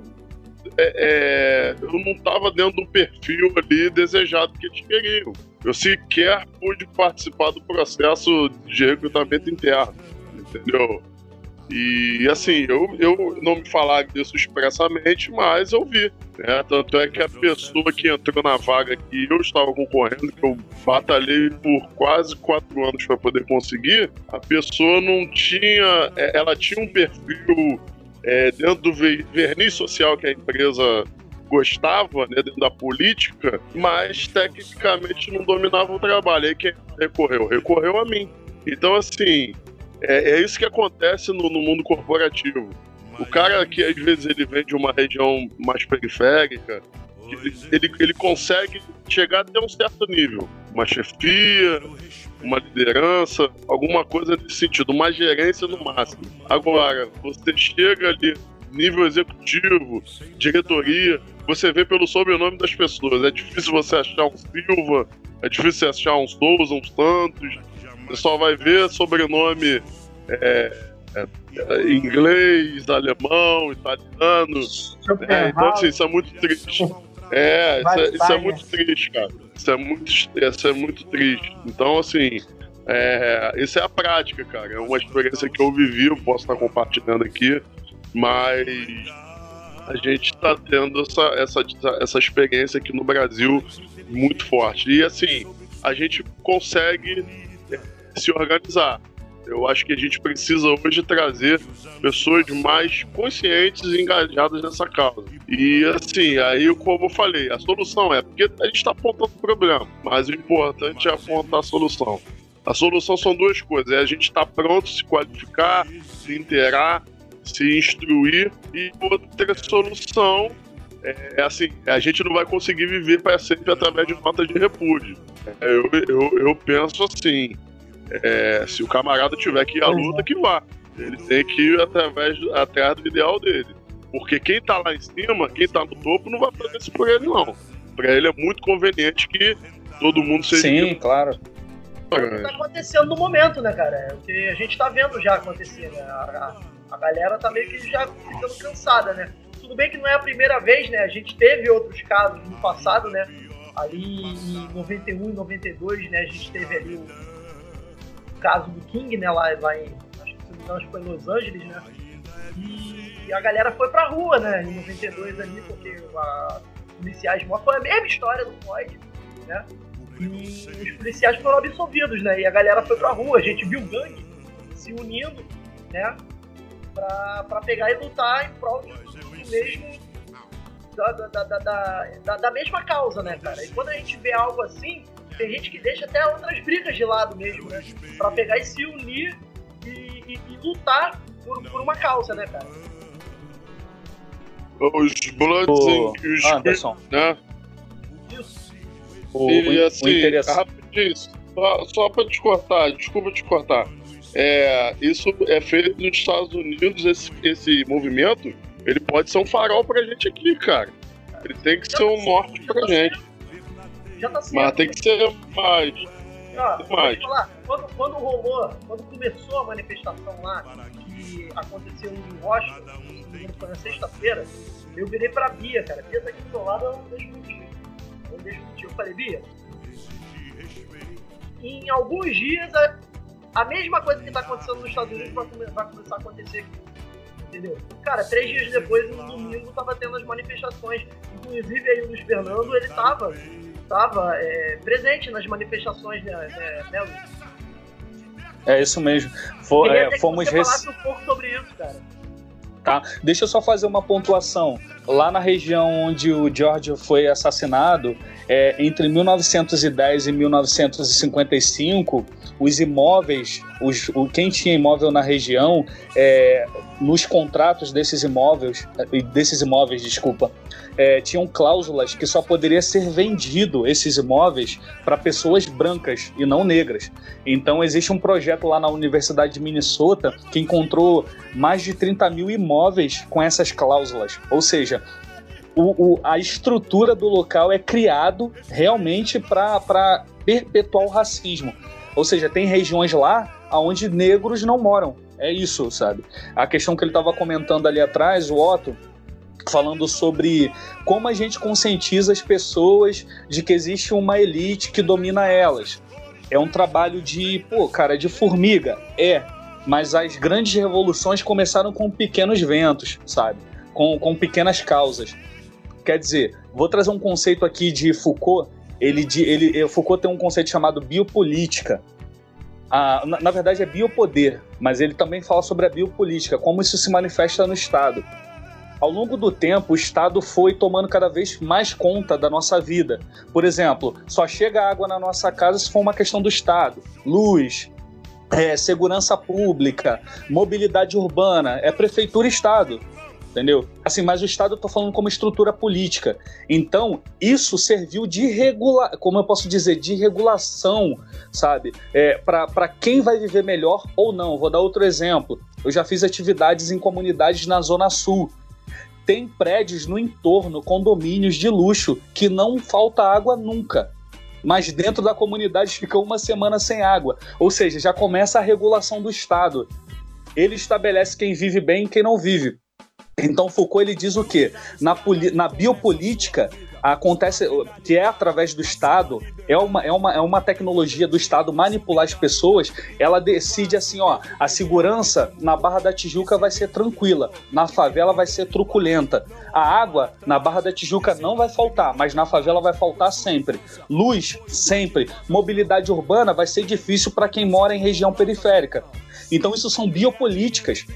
é, é eu não estava dentro do perfil ali desejado que eles queriam. Eu sequer pude participar do processo de recrutamento interno, entendeu? E assim, eu, eu não me falaram disso expressamente, mas eu vi. Né? Tanto é que a pessoa que entrou na vaga que eu estava concorrendo, que eu batalhei por quase quatro anos para poder conseguir, a pessoa não tinha. É, ela tinha um perfil é, dentro do verniz social que a empresa gostava, né, dentro da política, mas tecnicamente não dominava o trabalho. Aí quem recorreu? Recorreu a mim. Então, assim, é, é isso que acontece no, no, mundo corporativo. O cara que às vezes ele vem de uma região mais periférica, ele, ele, ele consegue chegar até um certo nível. Uma chefia, uma liderança, alguma coisa nesse sentido, uma gerência no máximo. Agora, você chega ali, nível executivo, diretoria, você vê pelo sobrenome das pessoas. É difícil você achar um Silva, é difícil você achar um Souza, um Santos, você só vai ver sobrenome é, é, inglês, alemão, italiano. É, então, assim, isso é muito triste. É, isso, é, isso é muito triste, cara. Isso é muito, isso é muito triste. Então, assim, é, isso é a prática, cara. É uma experiência que eu vivi, eu posso estar compartilhando aqui, mas a gente está tendo essa, essa, essa experiência aqui no Brasil muito forte. E assim, a gente consegue se organizar. Eu acho que a gente precisa hoje trazer pessoas mais conscientes e engajadas nessa causa. E assim, aí como eu falei, a solução é porque a gente está apontando o problema, mas o importante é apontar a solução. A solução são duas coisas: é a gente estar tá pronto, se qualificar, se inteirar, se instruir, e outra solução é assim, a gente não vai conseguir viver para sempre através de notas de repúdio. Eu, eu, eu penso assim, é, se o camarada tiver que ir à luta, que vá. Ele tem que ir através, atrás do ideal dele. Porque quem tá lá em cima, quem tá no topo, não vai fazer isso por ele, não. Pra ele é muito conveniente que todo mundo seja. Sim, claro. É o que tá acontecendo no momento, né, cara? É o que a gente tá vendo já acontecer, né? A, a, a galera tá meio que já ficando cansada, né? Tudo bem que não é a primeira vez, né? A gente teve outros casos no passado, né? Ali em 91 e 92, né? A gente teve ali o caso do King, né? Lá, lá em. Acho que, acho foi em Los Angeles, né? E a galera foi pra rua, né? Em 92 ali, porque a, policiais. Foi a mesma história do Floyd, né? E os policiais foram absolvidos, né? E a galera foi pra rua. A gente viu gangue se unindo, né? Pra, pra pegar e lutar em prol do mesmo. Da, da, da, da, da, mesma causa, né, cara? E quando a gente vê algo assim, tem gente que deixa até outras brigas de lado mesmo, né? Pra pegar e se unir e, e, e lutar por, por uma causa, né, cara? Os Bloods o... e os Anderson. né? Isso. O, e assim, o rapidinho, só, só pra te cortar, desculpa te cortar. É, isso é feito nos Estados Unidos, esse, esse movimento, ele pode ser um farol pra gente aqui, cara. Ele tem que ser um norte pra gente. Já tá certo. Mas tem que ser mais. Ah, mais. Falar, quando, quando rolou, quando começou a manifestação lá, que aconteceu em Washington, foi na sexta-feira, eu virei pra Bia, cara. Bia tá aqui do meu lado, eu não deixo mentir. Eu não deixo mentir. Eu falei, Bia, em alguns dias, a, a mesma coisa que tá acontecendo nos Estados Unidos vai, vai começar a acontecer aqui entendeu? Cara, três dias depois, no domingo, tava tendo as manifestações. Inclusive aí o Luiz Fernando, ele tava estava é, presente nas manifestações, né, né, né Luiz? É isso mesmo. For, é, fomos você um pouco sobre isso, cara. Tá. Deixa eu só fazer uma pontuação. Lá na região onde o George foi assassinado, é, entre 1910 e 1955, os imóveis, os, o, quem tinha imóvel na região, é, nos contratos desses imóveis, desses imóveis, desculpa, é, tinham cláusulas que só poderia ser vendido esses imóveis para pessoas brancas e não negras. Então existe um projeto lá na Universidade de Minnesota que encontrou mais de 30 mil imóveis com essas cláusulas. Ou seja, o, o, a estrutura do local é criado realmente para perpetuar o racismo. Ou seja, tem regiões lá onde negros não moram. É isso, sabe? A questão que ele estava comentando ali atrás, o Otto, falando sobre como a gente conscientiza as pessoas de que existe uma elite que domina elas. É um trabalho de, pô, cara, de formiga. É, mas as grandes revoluções começaram com pequenos ventos, sabe? Com, com pequenas causas. Quer dizer, vou trazer um conceito aqui de Foucault. Ele, ele, Foucault tem um conceito chamado biopolítica. Ah, na, na verdade é biopoder, mas ele também fala sobre a biopolítica, como isso se manifesta no Estado ao longo do tempo, o Estado foi tomando cada vez mais conta da nossa vida. Por exemplo, só chega água na nossa casa se for uma questão do Estado. Luz, é, segurança pública, mobilidade urbana, é prefeitura e Estado. Entendeu? Assim, mas o Estado eu tô falando como estrutura política. Então, isso serviu de como eu posso dizer, de regulação, sabe? É, para quem vai viver melhor ou não. Vou dar outro exemplo. Eu já fiz atividades em comunidades na Zona Sul tem prédios no entorno, condomínios de luxo, que não falta água nunca. Mas dentro da comunidade fica uma semana sem água. Ou seja, já começa a regulação do Estado. Ele estabelece quem vive bem e quem não vive. Então Foucault ele diz o quê? Na, na biopolítica acontece que é através do Estado, é uma, é, uma, é uma tecnologia do Estado manipular as pessoas, ela decide assim, ó, a segurança na Barra da Tijuca vai ser tranquila, na favela vai ser truculenta. A água na Barra da Tijuca não vai faltar, mas na favela vai faltar sempre. Luz, sempre. Mobilidade urbana vai ser difícil para quem mora em região periférica. Então isso são biopolíticas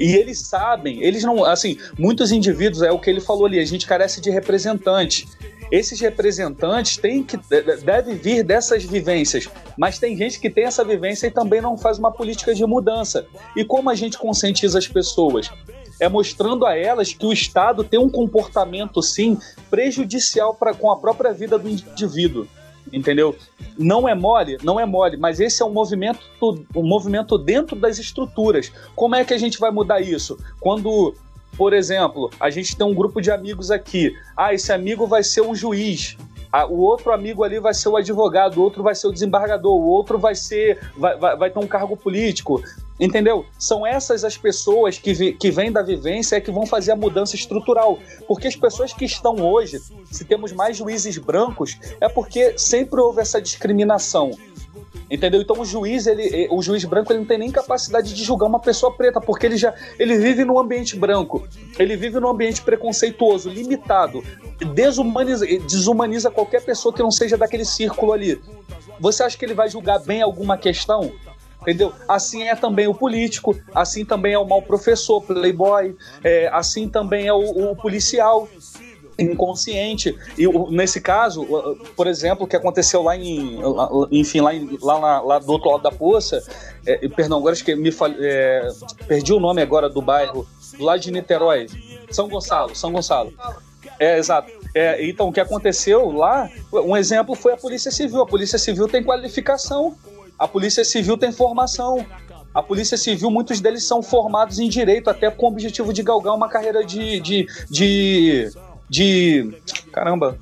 e eles sabem, eles não, assim, muitos indivíduos, é o que ele falou ali, a gente carece de representantes. Esses representantes têm que devem vir dessas vivências, mas tem gente que tem essa vivência e também não faz uma política de mudança. E como a gente conscientiza as pessoas? É mostrando a elas que o Estado tem um comportamento sim prejudicial para com a própria vida do indivíduo entendeu? Não é mole, não é mole, mas esse é um movimento, um movimento dentro das estruturas. Como é que a gente vai mudar isso? Quando, por exemplo, a gente tem um grupo de amigos aqui, ah, esse amigo vai ser o juiz, o outro amigo ali vai ser o advogado, o outro vai ser o desembargador, o outro vai ser vai, vai, vai ter um cargo político. Entendeu? São essas as pessoas que, vi, que vêm da vivência é que vão fazer a mudança estrutural. Porque as pessoas que estão hoje, se temos mais juízes brancos, é porque sempre houve essa discriminação. Entendeu? Então o juiz, ele, o juiz branco, ele não tem nem capacidade de julgar uma pessoa preta, porque ele já ele vive num ambiente branco, ele vive num ambiente preconceituoso, limitado, desumaniza, desumaniza qualquer pessoa que não seja daquele círculo ali. Você acha que ele vai julgar bem alguma questão? entendeu? Assim é também o político, assim também é o mau professor, playboy, é, assim também é o, o policial inconsciente. E nesse caso, por exemplo, o que aconteceu lá em, enfim, lá, em, lá, lá, do outro lado da poça, é, perdão, agora acho que me é, perdi o nome agora do bairro, lado de Niterói, São Gonçalo, São Gonçalo. É, exato. É, então, o que aconteceu lá, um exemplo foi a Polícia Civil. A Polícia Civil tem qualificação a Polícia Civil tem formação. A Polícia Civil, muitos deles são formados em direito, até com o objetivo de galgar uma carreira de. de, de, de caramba,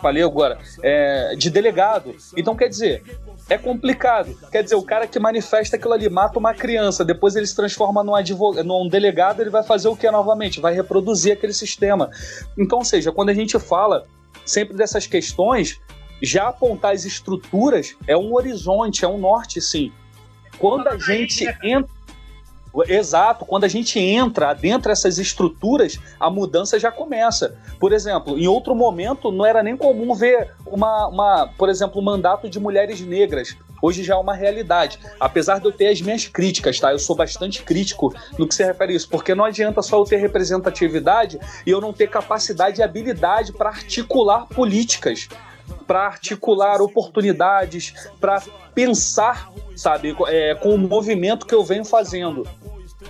falei agora. É, de delegado. Então, quer dizer, é complicado. Quer dizer, o cara que manifesta aquilo ali mata uma criança, depois ele se transforma num, advogado, num delegado, ele vai fazer o que novamente? Vai reproduzir aquele sistema. Então, ou seja, quando a gente fala sempre dessas questões, já apontar as estruturas é um horizonte, é um norte, sim. Quando a gente entra. Exato, quando a gente entra dentro dessas estruturas, a mudança já começa. Por exemplo, em outro momento não era nem comum ver uma, uma por exemplo, um mandato de mulheres negras. Hoje já é uma realidade. Apesar de eu ter as minhas críticas, tá? Eu sou bastante crítico no que se refere a isso, porque não adianta só eu ter representatividade e eu não ter capacidade e habilidade para articular políticas para articular oportunidades, para pensar, sabe, é, com o movimento que eu venho fazendo.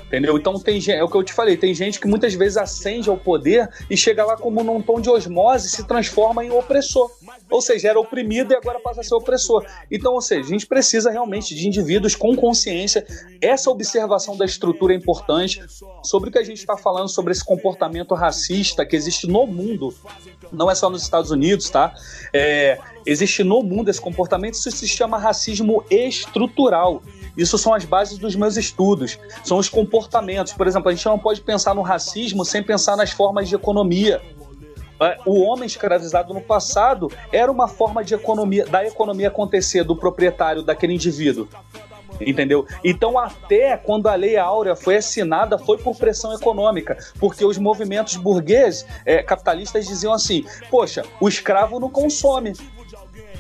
Entendeu? Então tem é o que eu te falei, tem gente que muitas vezes acende ao poder e chega lá como num tom de osmose e se transforma em opressor. Ou seja, era oprimido e agora passa a ser opressor. Então, ou seja, a gente precisa realmente de indivíduos com consciência. Essa observação da estrutura é importante sobre o que a gente está falando sobre esse comportamento racista que existe no mundo. Não é só nos Estados Unidos, tá? É, existe no mundo esse comportamento, isso se chama racismo estrutural. Isso são as bases dos meus estudos, são os comportamentos. Por exemplo, a gente não pode pensar no racismo sem pensar nas formas de economia. É, o homem escravizado no passado era uma forma de economia, da economia acontecer do proprietário daquele indivíduo. Entendeu? Então, até quando a Lei Áurea foi assinada, foi por pressão econômica, porque os movimentos burgueses, é, capitalistas, diziam assim: poxa, o escravo não consome,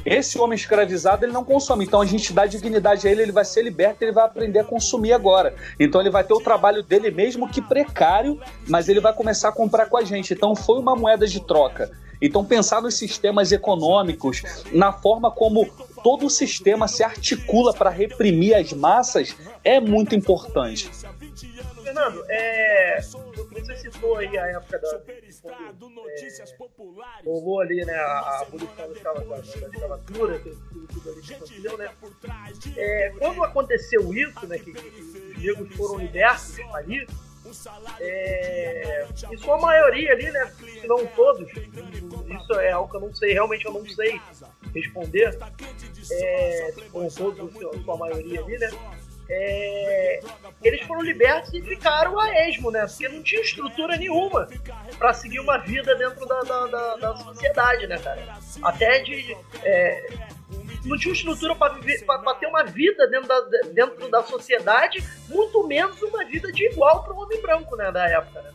esse homem escravizado ele não consome, então a gente dá dignidade a ele, ele vai ser liberto, ele vai aprender a consumir agora. Então ele vai ter o trabalho dele mesmo que precário, mas ele vai começar a comprar com a gente. Então foi uma moeda de troca. Então pensar nos sistemas econômicos, na forma como todo o sistema se articula para reprimir as massas é muito importante. Fernando, é, você citou aí a época da. Quando, é, rolou ali né, a abolição da, escravatura, tudo, ali que aconteceu, né? É, quando aconteceu isso, né, que, os negros foram libertos ali, é, em sua maioria ali, né, se não todos, isso é algo que eu não sei, realmente eu não sei responder, é, se foram todos, ou sua maioria ali, né, é, eles foram libertos e ficaram a esmo, né? Porque não tinha estrutura nenhuma para seguir uma vida dentro da, da, da, da, sociedade, né, cara? Até de. É, não tinha estrutura para ter uma vida dentro da, dentro da sociedade, muito menos uma vida de igual para um homem branco, né, da época, né?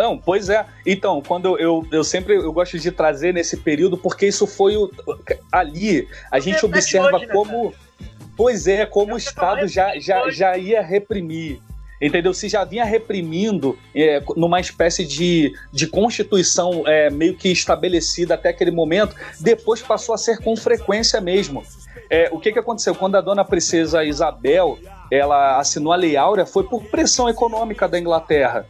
Não, pois é. Então, quando eu, eu sempre eu gosto de trazer nesse período, porque isso foi o. Ali, a gente observa hoje, né, como. Pois é, como o Estado já, já, já ia reprimir entendeu? Se já vinha reprimindo é, numa espécie de, de constituição é, meio que estabelecida até aquele momento, depois passou a ser com frequência mesmo. É, o que, que aconteceu? Quando a dona princesa Isabel ela assinou a Lei Áurea, foi por pressão econômica da Inglaterra.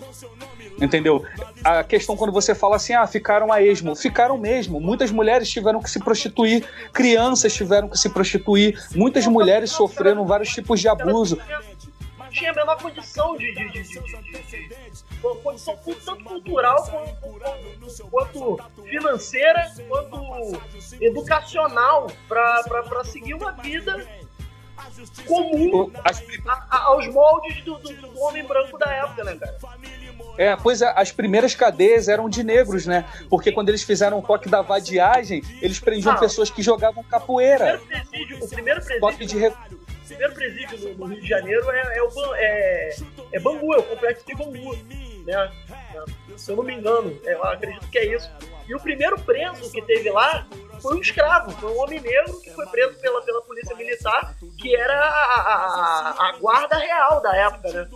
Entendeu? A questão quando você fala assim, ah, ficaram a esmo. Ficaram mesmo. Muitas mulheres tiveram que se prostituir, crianças tiveram que se prostituir, muitas mulheres sofreram vários tipos de abuso. Tinha a menor condição de. de, de, de, de condição tanto cultural quanto, quanto financeira, quanto educacional para seguir uma vida comum a, a, aos moldes do, do, do homem branco da época, né, cara? É, pois é, as primeiras cadeias eram de negros, né? Porque quando eles fizeram o toque da vadiagem, eles prendiam ah, pessoas que jogavam capoeira. O primeiro presídio, o primeiro presídio, toque de re... o primeiro presídio no, Rio de Janeiro é, é, o, é, é Bangu, é o complexo de Bangu. Né? Se eu não me engano, é, eu acredito que é isso. E o primeiro preso que teve lá foi um escravo, foi um homem negro que foi preso pela, pela polícia militar, que era a, a, a guarda real da época, né?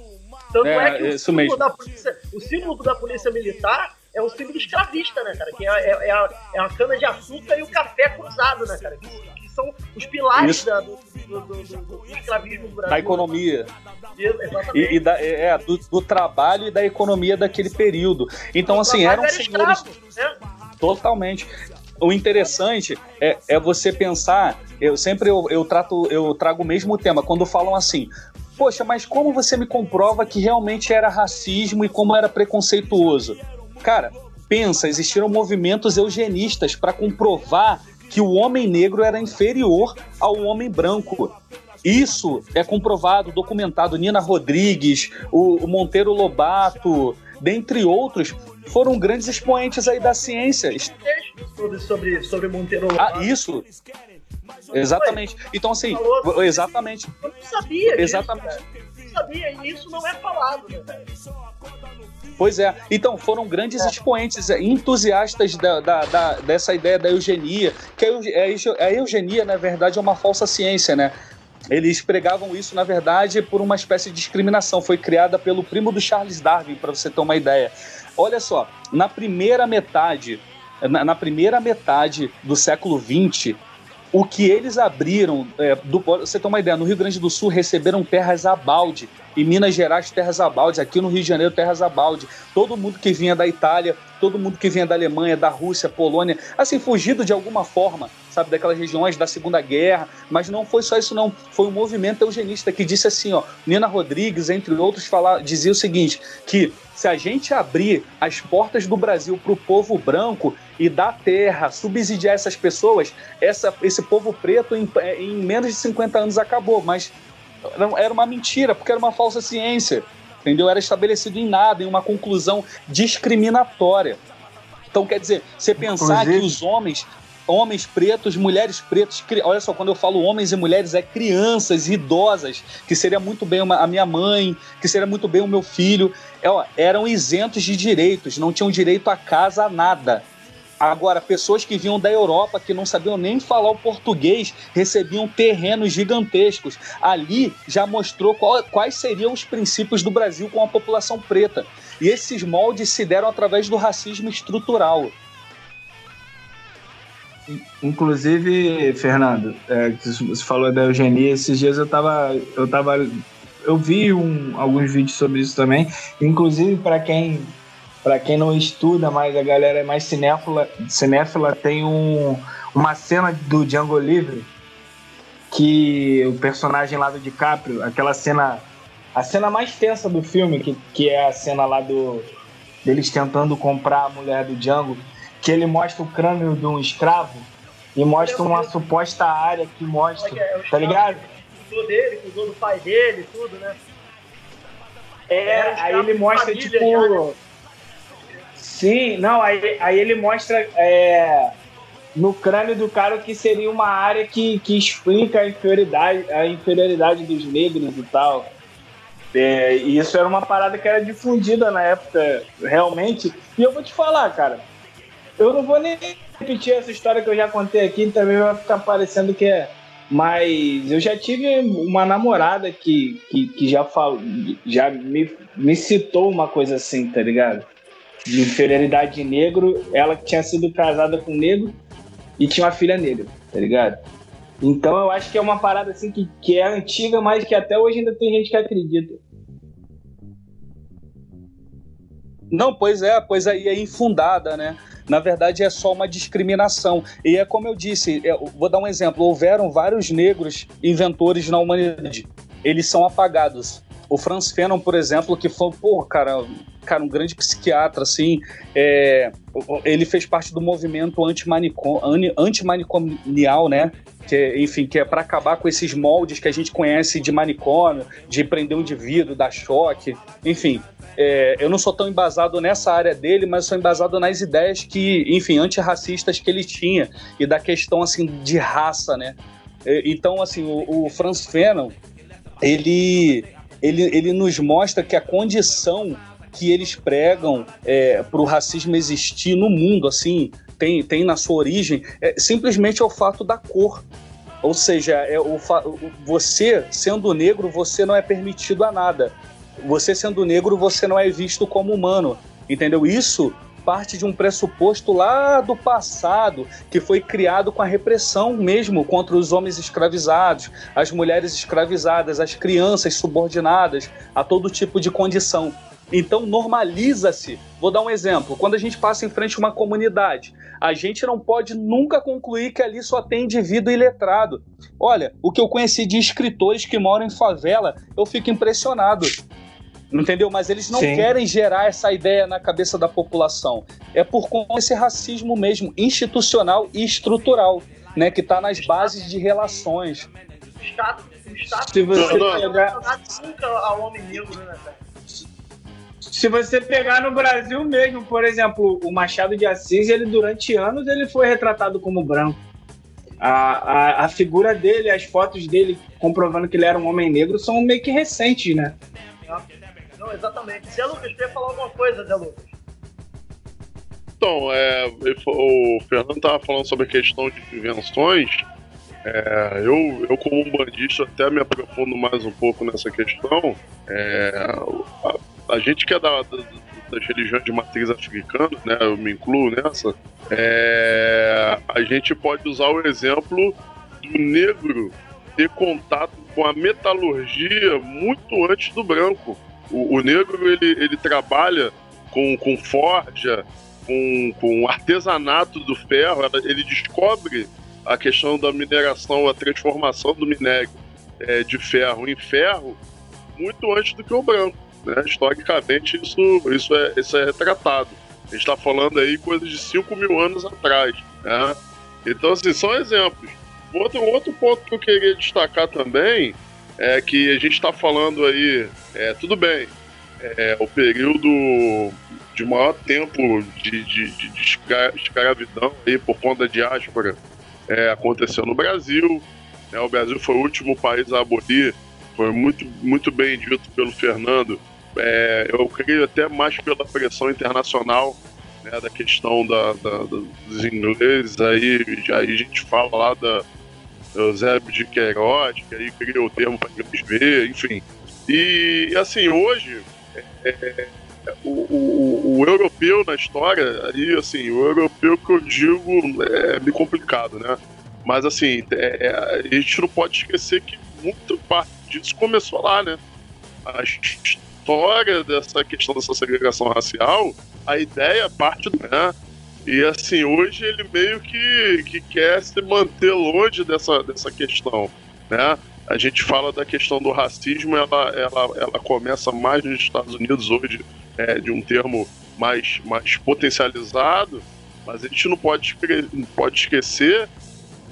Tanto é, é que o símbolo, da polícia, o símbolo da polícia militar é um símbolo escravista, né, cara? Que é, é, é, a, é a cana de açúcar e o café cruzado, né, cara? Que, que são os pilares da, do, do, do, do, escravismo do Brasil. Da economia. E, e da, é, é, do, do, trabalho e da economia daquele período. Então, assim, eram era senhores. Escravo, né? Totalmente. O interessante é, é você pensar, eu sempre eu, eu trato, eu trago o mesmo tema, quando falam assim, Poxa, mas como você me comprova que realmente era racismo e como era preconceituoso? Cara, pensa, existiram movimentos eugenistas para comprovar que o homem negro era inferior ao homem branco. Isso é comprovado, documentado. Nina Rodrigues, o, Monteiro Lobato, dentre outros, foram grandes expoentes aí da ciência. Sobre, sobre, sobre Monteiro ah, Lobato. Ah, isso. Exatamente. Então, assim, exatamente. Eu não sabia. Exatamente. Disso, eu não sabia, e isso não é falado, né, Pois é. Então, foram grandes é. expoentes, é, entusiastas da, da, da, dessa ideia da eugenia, que a eugenia, na verdade, é uma falsa ciência, né? Eles pregavam isso, na verdade, por uma espécie de discriminação. Foi criada pelo primo do Charles Darwin, para você ter uma ideia. Olha só, na primeira metade, na, na primeira metade do século XX, o que eles abriram, é, do, você tem uma ideia, no Rio Grande do Sul receberam terras a balde, em Minas Gerais terras a balde, aqui no Rio de Janeiro terras a balde. Todo mundo que vinha da Itália, todo mundo que vinha da Alemanha, da Rússia, Polônia, assim, fugido de alguma forma, sabe, daquelas regiões da Segunda Guerra, mas não foi só isso não, foi um movimento eugenista que disse assim, ó, Nina Rodrigues, entre outros, falar, dizia o seguinte, que se a gente abrir as portas do Brasil para o povo branco e dar terra, subsidiar essas pessoas, essa, esse povo preto em, em menos de 50 anos acabou. Mas era uma mentira, porque era uma falsa ciência. Entendeu? Era estabelecido em nada, em uma conclusão discriminatória. Então, quer dizer, você pensar Inclusive... que os homens homens pretos, mulheres pretas, olha só, quando eu falo homens e mulheres, é crianças, idosas, que seria muito bem uma, a minha mãe, que seria muito bem o meu filho, é, ó, eram isentos de direitos, não tinham direito a casa, a nada. Agora, pessoas que vinham da Europa, que não sabiam nem falar o português, recebiam terrenos gigantescos. Ali já mostrou qual, quais seriam os princípios do Brasil com a população preta. E esses moldes se deram através do racismo estrutural. Inclusive, Fernando, é, você falou da eugenia, esses dias eu tava. Eu, tava, eu vi um, alguns vídeos sobre isso também. Inclusive, para quem para quem não estuda, mas a galera é mais cinéfila, cinéfila tem um, uma cena do Django Livre que o personagem lá do DiCaprio, aquela cena, a cena mais tensa do filme, que, que é a cena lá do deles tentando comprar a mulher do Django, que ele mostra o crânio de um escravo e mostra uma suposta área que mostra, tá ligado? cuidou dele, cuidou do pai dele, tudo, né? É, aí ele mostra, tipo. Já, né? Sim, não, aí, aí ele mostra é, no crânio do cara o que seria uma área que, que explica a inferioridade, a inferioridade dos negros e tal. É, e isso era uma parada que era difundida na época, realmente. E eu vou te falar, cara, eu não vou nem repetir essa história que eu já contei aqui, também vai ficar parecendo que é. Mas eu já tive uma namorada que, que, que já, falou, já me, me citou uma coisa assim, tá ligado? De inferioridade de negro, ela que tinha sido casada com negro e tinha uma filha negra, tá ligado? Então eu acho que é uma parada assim que, que é antiga, mas que até hoje ainda tem gente que acredita. Não, pois é, pois aí é infundada, né? Na verdade, é só uma discriminação. E é como eu disse, eu é, vou dar um exemplo: houveram vários negros inventores na humanidade. Eles são apagados. O Franz Fanon, por exemplo, que foi, pô, cara, cara, um grande psiquiatra, assim, é, ele fez parte do movimento antimanicomial, né? Que, é, enfim, que é para acabar com esses moldes que a gente conhece de manicômio, de prender um indivíduo, dar choque, enfim. É, eu não sou tão embasado nessa área dele, mas sou embasado nas ideias que, enfim, antirracistas que ele tinha e da questão, assim, de raça, né? Então, assim, o, o Franz Fanon, ele, ele, ele nos mostra que a condição que eles pregam é, para o racismo existir no mundo, assim, tem, tem na sua origem, é, simplesmente é o fato da cor. Ou seja, é o você, sendo negro, você não é permitido a nada. Você, sendo negro, você não é visto como humano. Entendeu? Isso parte de um pressuposto lá do passado, que foi criado com a repressão mesmo contra os homens escravizados, as mulheres escravizadas, as crianças subordinadas a todo tipo de condição. Então normaliza-se. Vou dar um exemplo. Quando a gente passa em frente a uma comunidade, a gente não pode nunca concluir que ali só tem indivíduo iletrado. Olha, o que eu conheci de escritores que moram em favela, eu fico impressionado. Entendeu? Mas eles não Sim. querem gerar essa ideia na cabeça da população. É por conta desse racismo mesmo, institucional e estrutural, né? Que está nas bases de relações. O Estado, o Estado Se você pegar... nunca ao homem negro, né, cara? Se você pegar no Brasil mesmo, por exemplo, o Machado de Assis, ele durante anos ele foi retratado como branco. A, a, a figura dele, as fotos dele comprovando que ele era um homem negro são meio que recentes, né? Não, exatamente. Zé Lucas, quer falar alguma coisa, Zé Lucas? Então, é, o Fernando estava falando sobre a questão de invenções. É, eu, eu, como um bandista, até me aprofundo mais um pouco nessa questão. É, a gente que é da, da, das religiões de matriz africana, né, eu me incluo nessa, é, a gente pode usar o exemplo do negro ter contato com a metalurgia muito antes do branco. O, o negro ele, ele trabalha com, com forja, com, com artesanato do ferro, ele descobre a questão da mineração, a transformação do minério é, de ferro em ferro muito antes do que o branco. Né? Historicamente, isso, isso, é, isso é retratado. A gente está falando aí coisa de 5 mil anos atrás. Né? Então, assim, são exemplos. Outro, outro ponto que eu queria destacar também é que a gente está falando aí, é, tudo bem, é, o período de maior tempo de, de, de, de escravidão aí por conta da diáspora é, aconteceu no Brasil. Né? O Brasil foi o último país a abolir, foi muito, muito bem dito pelo Fernando, é, eu creio até mais pela pressão internacional né, da questão da, da, dos ingleses, aí, aí a gente fala lá da Eusébio de Queiroz, que aí criou o termo para inglês ver, enfim. E assim, hoje, é, é, o, o, o, europeu na história, aí assim, o europeu que eu digo é meio complicado, né? Mas assim, é, é, a gente não pode esquecer que muito parte disso começou lá, né? A história dessa questão dessa segregação racial, a ideia parte do. Né? E assim, hoje ele meio que, que quer se manter longe dessa, dessa questão. Né? A gente fala da questão do racismo, ela, ela, ela começa mais nos Estados Unidos hoje, é, de um termo mais, mais potencializado, mas a gente não pode, não pode esquecer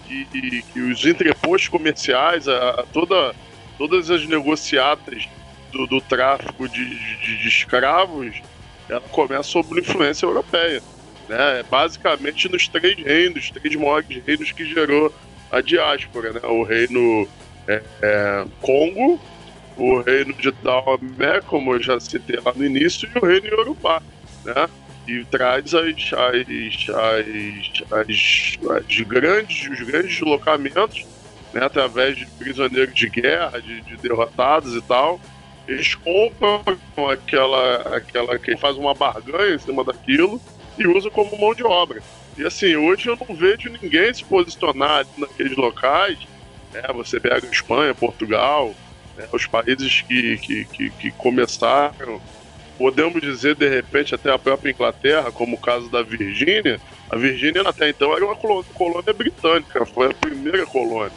que, que os entrepostos comerciais, a, a toda, todas as negociatas do, do tráfico de, de, de, escravos, ela começa sob influência europeia. Né? Basicamente nos três reinos, três maiores reinos que gerou a diáspora. Né? O reino é, é, Congo, o reino de Daomé, como eu já citei lá no início, e o reino Yorubá. Né? e traz as, as, as, as, grandes, os grandes deslocamentos né, através de prisioneiros de guerra, de, de, derrotados e tal. Eles compram aquela, aquela que faz uma barganha em cima daquilo e usam como mão de obra. E assim, hoje eu não vejo ninguém se posicionar naqueles locais. Né, você pega Espanha, Portugal, né, os países que, que, que, que começaram podemos dizer de repente até a própria Inglaterra, como o caso da Virgínia. A Virgínia até então era uma colônia, britânica, foi a primeira colônia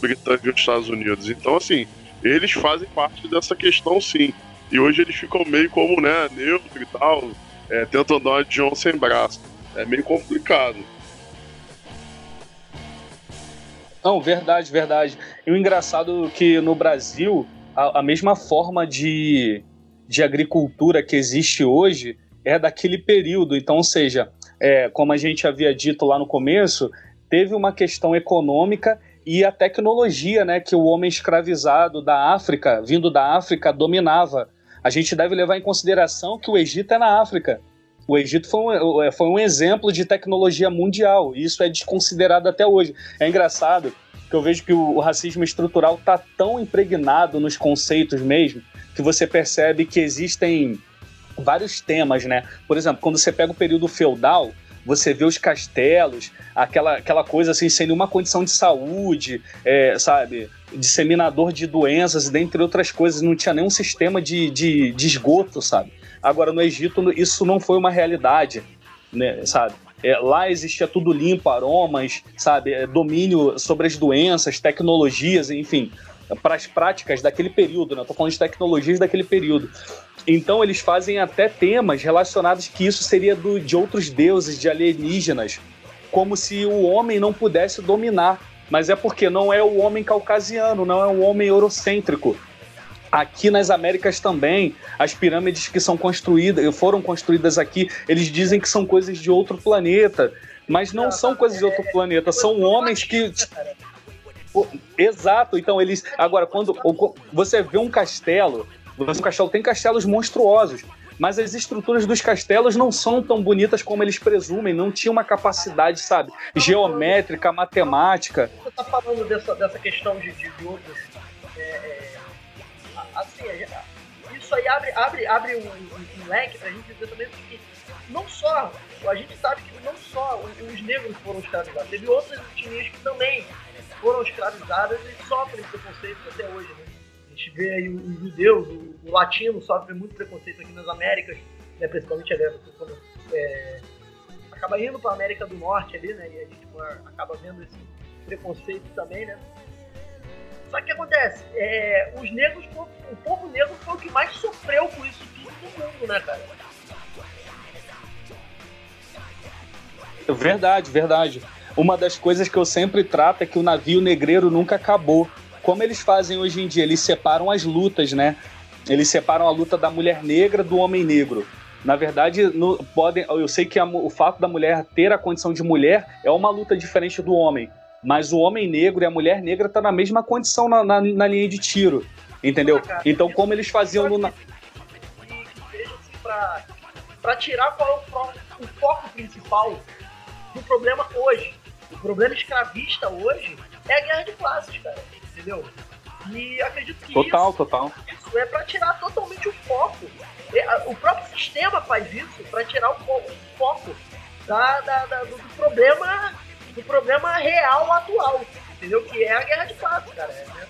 britânica dos Estados Unidos. Então, assim, eles fazem parte dessa questão sim. E hoje eles ficam meio como, né, neutro e tal, é, dar uma John sem braço. É meio complicado. Não, verdade, verdade. E o engraçado é que no Brasil, a, a mesma forma de, de agricultura que existe hoje é daquele período. Então, ou seja, é, como a gente havia dito lá no começo, teve uma questão econômica e a tecnologia, né, que o homem escravizado da África, vindo da África, dominava. A gente deve levar em consideração que o Egito é na África. O Egito foi um, é, foi um exemplo de tecnologia mundial, e isso é desconsiderado até hoje. É engraçado que eu vejo que o, racismo estrutural está tão impregnado nos conceitos mesmo, que você percebe que existem vários temas, né? Por exemplo, quando você pega o período feudal, você vê os castelos, aquela, aquela coisa assim, sem nenhuma condição de saúde, é, sabe? Disseminador de doenças, dentre outras coisas, não tinha nenhum sistema de, de, de esgoto, sabe? Agora, no Egito, isso não foi uma realidade, né, sabe? É, lá existia tudo limpo, aromas, sabe? É, domínio sobre as doenças, tecnologias, enfim para as práticas daquele período, né? Estou falando de tecnologias daquele período. Então eles fazem até temas relacionados que isso seria do, de outros deuses, de alienígenas, como se o homem não pudesse dominar. Mas é porque não é o homem caucasiano, não é o homem eurocêntrico. Aqui nas Américas também, as pirâmides que são construídas, foram construídas aqui, eles dizem que são coisas de outro planeta, mas não são coisas de outro planeta, são homens que Exato, então eles. Agora, quando você vê um castelo, um castelo tem castelos monstruosos, mas as estruturas dos castelos não são tão bonitas como eles presumem, não tinha uma capacidade, sabe, geométrica, matemática. Você tá falando dessa, dessa questão de, de outros. Isso aí abre, abre, abre um, um, um leque pra gente dizer também que não só, a gente sabe que não só os negros foram escravizados, teve outras etnias que também foram escravizadas e sofrem preconceito até hoje. Né? A gente vê aí os judeus, o, o, latino sofre muito preconceito aqui nas Américas, né? principalmente ali, quando é, acaba indo para a América do Norte ali, né? E a gente acaba vendo esse preconceito também, né? Só que acontece? É, os negros, o povo negro foi o que mais sofreu com isso tudo no mundo, né, cara? Verdade, verdade. Uma das coisas que eu sempre trato é que o navio negreiro nunca acabou. Como eles fazem hoje em dia? Eles separam as lutas, né? Eles separam a luta da mulher negra do homem negro. Na verdade, no, podem, eu sei que a, o fato da mulher ter a condição de mulher é uma luta diferente do homem. Mas o homem negro e a mulher negra tá na mesma condição na, na, na, linha de tiro. Entendeu? Então, como eles faziam no. Para tirar qual é o, foco principal do problema hoje. O problema escravista hoje é a guerra de classes, cara. Entendeu? E acredito que total, isso, total. isso é para tirar totalmente o foco. O próprio sistema faz isso para tirar o, foco da, da, da, do, problema do problema real atual, entendeu? Que é a guerra de classes, cara. É, né?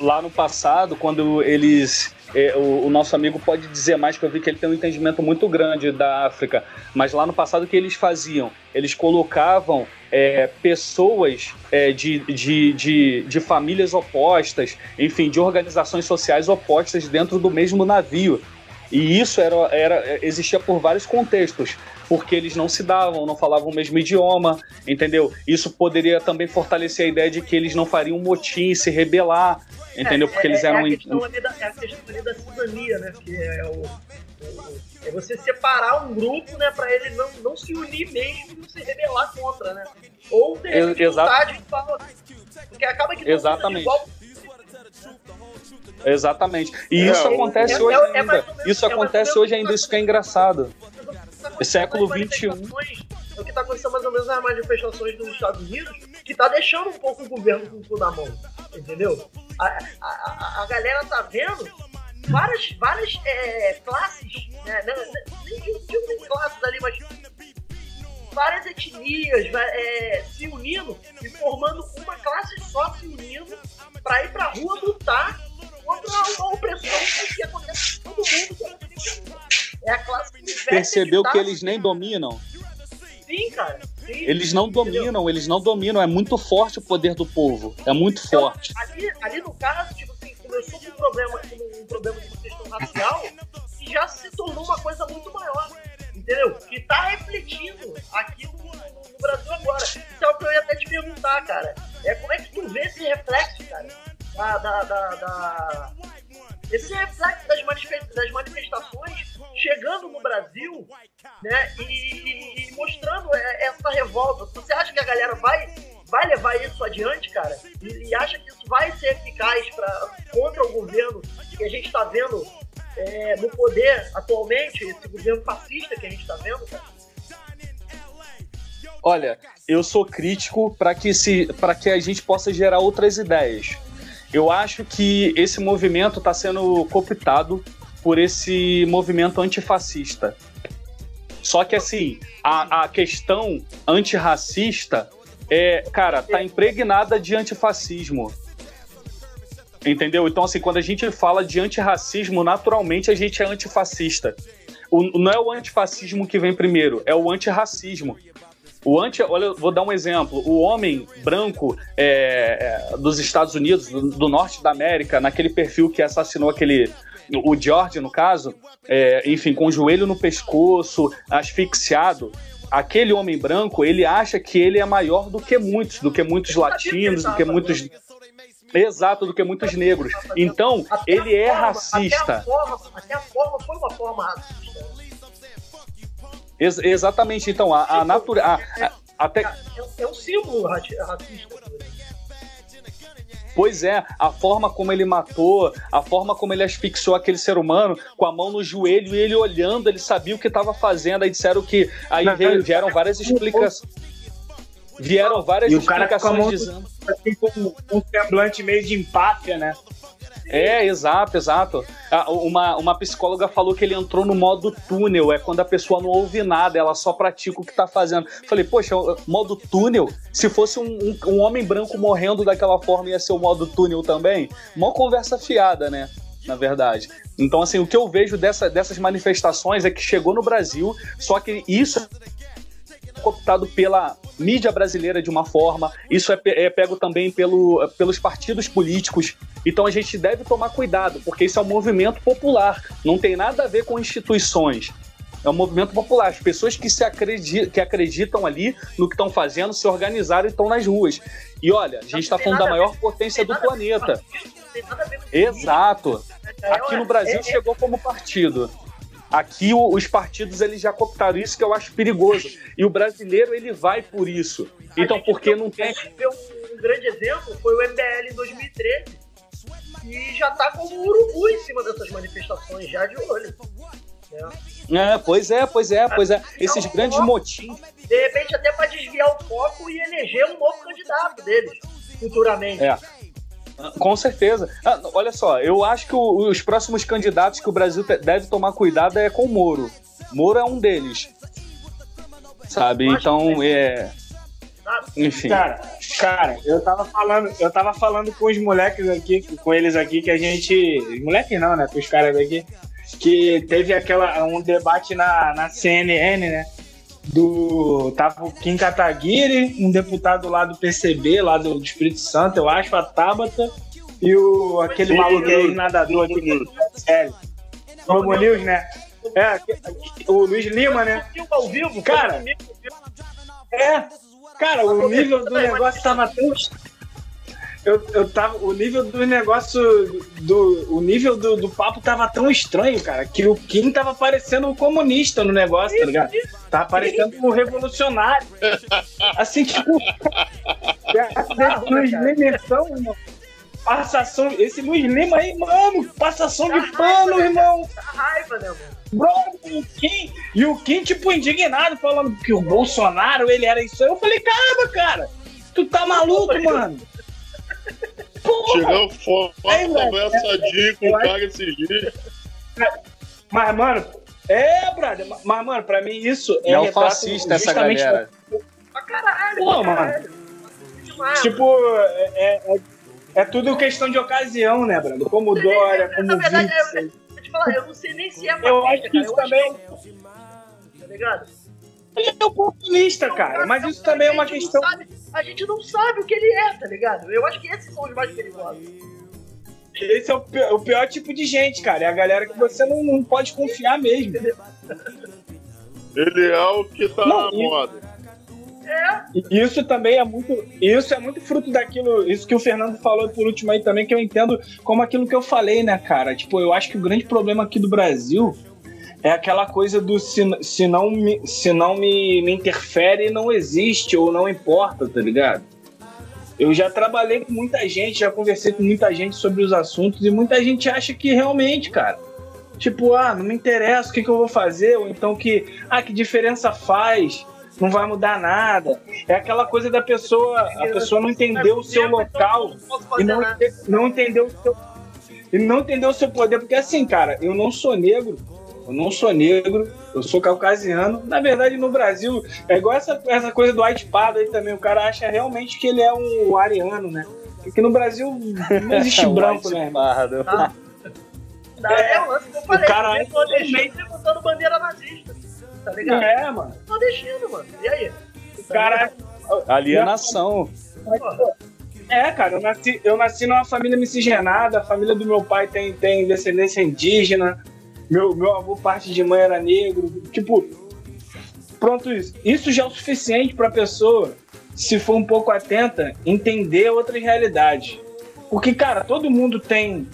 Lá no passado, quando eles é, o, o, nosso amigo pode dizer mais, que eu vi que ele tem um entendimento muito grande da África, mas lá no passado o que eles faziam? Eles colocavam é, pessoas é, de, de, de, de, famílias opostas, enfim, de organizações sociais opostas dentro do mesmo navio. E isso era, era existia por vários contextos, porque eles não se davam, não falavam o mesmo idioma, entendeu? Isso poderia também fortalecer a ideia de que eles não fariam motim, se rebelar, entendeu? Porque é, eles eram. É a questão ali da, é a questão ali da cidadania, né? Que é o, o, é você separar um grupo, né, para ele não, não se unir mesmo e não se rebelar contra, né? Ou ter Exato. de porque acaba que Exatamente. Igual... Exatamente. E é, isso acontece é, hoje é, ainda. isso acontece hoje ainda, isso que é engraçado. É século XXI. É o que está acontecendo mais ou menos nas manifestações dos Estados Unidos, que está deixando um pouco o governo com o cu na mão. Entendeu? A, a, a, a galera tá vendo várias, várias é, classes, né? nem digo nem classes ali, mas várias etnias é, se unindo e formando uma classe só se unindo para ir pra rua lutar contra uma opressão que acontece todo mundo. É a classe que Percebeu que, tá que eles nem dominam? Sim, cara. Sim. Eles não dominam, Entendeu? eles não dominam. É muito forte o poder do povo. É muito então, forte. Ali, ali no caso, tipo assim, começou com um problema, com um problema de questão racial que já se tornou uma coisa muito maior. Entendeu? Que tá refletindo aqui no, no Brasil agora. Então é o que eu ia até te perguntar, cara. É como é que tu vê esse reflexo, cara? Da, da, da, da... Esse reflexo das, manifestações chegando no Brasil, né? E, e mostrando essa revolta. Você acha que a galera vai vai levar isso adiante, cara? E, e acha que isso vai ser eficaz pra, contra o governo que a gente está vendo é, no poder atualmente, esse governo fascista que a gente está vendo, cara? Olha, eu sou crítico para que, se, que a gente possa gerar outras ideias. Eu acho que esse movimento está sendo cooptado por esse movimento antifascista. Só que assim, a, a questão antirracista é, cara, tá impregnada de antifascismo. Entendeu? Então, assim, quando a gente fala de antirracismo, naturalmente a gente é antifascista. O, não é o antifascismo que vem primeiro, é o antirracismo. O anti, olha, vou dar um exemplo. O homem branco é, é, dos Estados Unidos, do, do, norte da América, naquele perfil que assassinou aquele. O George, no caso, é, enfim, com o joelho no pescoço, asfixiado aquele homem branco, ele acha que ele é maior do que muitos, do que muitos latinos, do que muitos. Exato, do que muitos negros. Então, ele é racista. Até a forma foi uma forma racista. Ex exatamente, então, a, a natureza. Até... É, é um símbolo racista. Pois é, a forma como ele matou, a forma como ele asfixiou aquele ser humano com a mão no joelho e ele olhando, ele sabia o que estava fazendo. Aí disseram que. Aí veio, vieram várias explicações. Vieram várias e explicações dizendo. Assim, com um semblante meio de empáfia, né? É, exato, exato. Ah, uma, uma psicóloga falou que ele entrou no modo túnel, é quando a pessoa não ouve nada, ela só pratica o que tá fazendo. Falei, poxa, modo túnel? Se fosse um, um, um homem branco morrendo daquela forma, ia ser o modo túnel também? Mó conversa fiada, né? na verdade. Então, assim, o que eu vejo dessa, dessas manifestações é que chegou no Brasil, só que isso cooptado pela mídia brasileira de uma forma, isso é, é pego também pelo, pelos partidos políticos. Então a gente deve tomar cuidado, porque isso é um movimento popular, não tem nada a ver com instituições. É um movimento popular. As pessoas que, se acreditam, que acreditam ali no que estão fazendo se organizaram e estão nas ruas. E olha, a gente está falando da maior potência do planeta. Exato. Aqui no Brasil chegou como partido. Aqui o, os partidos eles já cooptaram isso que eu acho perigoso. E o brasileiro ele vai por isso. Então por que não tem. Um grande exemplo foi o MBL em 2013, que já tá como um urubu em cima dessas manifestações, já de olho. É. é, pois é, pois é, pois é. Esses então, grandes motins. De repente, até para desviar o foco e eleger um novo candidato deles, futuramente. É. Com certeza. Ah, olha só, eu acho que o, os próximos candidatos que o Brasil deve tomar cuidado é com o Moro. Moro é um deles. Sabe? Então, é. Enfim. Cara, cara, eu tava falando, eu tava falando com os moleques aqui, com eles aqui, que a gente. Moleques não, né? Com os caras daqui. Que teve aquela, um debate na, na CNN, né? Do tava o Kim Kataguiri, um deputado lá do PCB, lá do, Espírito Santo, eu acho, a Tabata, e o aquele maluco aí, nadador aqui, sério. Globo News, né? É, o Luiz Lima, né? Ao vivo, cara. É, cara, o nível do negócio tava tão eu, eu tava. O nível do negócio. Do, o nível do, do papo tava tão estranho, cara, que o Kim tava parecendo um comunista no negócio, tá ligado? Tava parecendo um revolucionário. Assim, tipo. Luiz Limerção, irmão. Passação. Esse Luiz Lima aí, mano, passação de pano, irmão. raiva, né, mano? O Kim, e o Kim, tipo, indignado, falando que o Bolsonaro, ele era isso. Eu falei, caramba, cara, tu tá maluco, mano. Chegou fora, conversadinho com o cara esses dias. Mas, mano, é, brother, mas, mano, pra mim isso é. É o fascista essa galera. Pra caralho, Pô, mano. Tipo, é, é, é, tudo questão de ocasião, né, Brando? Como Dória, como Na verdade, eu, eu, te falar, eu não sei nem se é Eu acho que isso também. Tá ligado? Ele é oportunista, cara. Mas isso também é uma questão. Sabe, a gente não sabe o que ele é, tá ligado? Eu acho que esses são os mais perigosos. Esse é o pior, o pior tipo de gente, cara. É a galera que você não, não pode confiar mesmo. Ele é o que tá não, na e... moda. É. Isso também é muito. Isso é muito fruto daquilo. Isso que o Fernando falou por último aí também, que eu entendo como aquilo que eu falei, né, cara? Tipo, eu acho que o grande problema aqui do Brasil é aquela coisa do se, se não, me, se não me, me interfere, não existe ou não importa, tá ligado? Eu já trabalhei com muita gente, já conversei com muita gente sobre os assuntos e muita gente acha que realmente, cara, tipo, ah, não me interessa o que, que eu vou fazer, ou então que, ah, que diferença faz, não vai mudar nada. É aquela coisa da pessoa, a pessoa não entendeu o seu local e não, não entendeu o seu e não entendeu o seu poder, porque assim, cara, eu não sou negro, eu não sou negro, eu sou caucasiano. Na verdade, no Brasil, é igual essa, essa coisa do white pardo aí também. O cara acha realmente que ele é um ariano, né? Porque no Brasil não existe branco, né? Pardo. Ah. É, é o lance que eu falei. O cara é nordestino botando bandeira nazista. Tá ligado? É, mano. Nordestino, mano. E aí? O cara. Alienação. É, cara, eu nasci, eu nasci numa família miscigenada, a família do meu pai tem, tem descendência indígena, meu, meu avô, parte de mãe, era negro. Tipo, pronto, isso. Isso já é o suficiente para a pessoa, se for um pouco atenta, entender outras realidades. Porque, cara, todo mundo tem.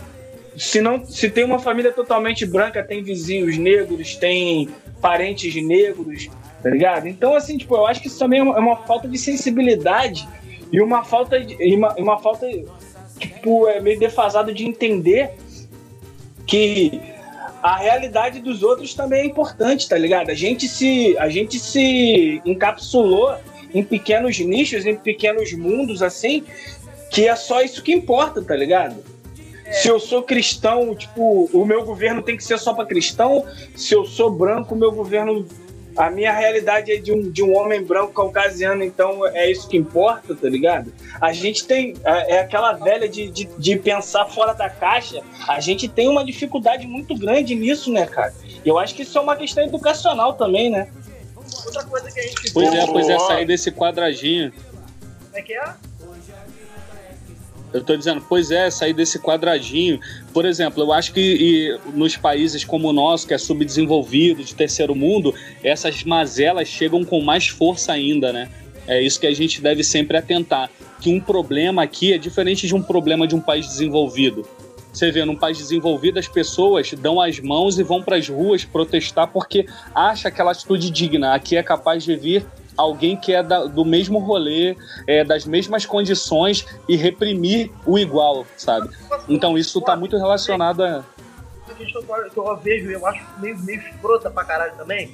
Se, não, se tem uma família totalmente branca, tem vizinhos negros, tem parentes negros, tá ligado? Então, assim, tipo, eu acho que isso também é uma, é uma falta de sensibilidade e uma falta de. Uma, uma falta, tipo, é meio defasado de entender que a realidade dos outros também é importante, tá ligado? A gente se, a gente se encapsulou em pequenos nichos, em pequenos mundos, assim, que é só isso que importa, tá ligado? É. Se eu sou cristão, tipo, o meu governo tem que ser só para cristão. Se eu sou branco, o meu governo a minha realidade é de um, de um homem branco caucasiano, então é isso que importa, tá ligado? A gente tem, é, é aquela velha de, de, de, pensar fora da caixa, a gente tem uma dificuldade muito grande nisso, né, cara? E eu acho que isso é uma questão educacional também, né? Outra coisa que a gente... Pois é, pois é, sair desse quadradinho. Como é que é? Eu tô dizendo, pois é, sair desse quadradinho. Por exemplo, eu acho que nos países como o nosso, que é subdesenvolvido, de terceiro mundo, essas mazelas chegam com mais força ainda, né? É isso que a gente deve sempre atentar. Que um problema aqui é diferente de um problema de um país desenvolvido. Você vê, num país desenvolvido, as pessoas dão as mãos e vão para as ruas protestar porque acha aquela atitude digna. Aqui é capaz de vir alguém que é da, do mesmo rolê, é, das mesmas condições e reprimir o igual, sabe? Então isso tá muito relacionado a. A questão que eu vejo, eu acho meio, meio escrota pra caralho também,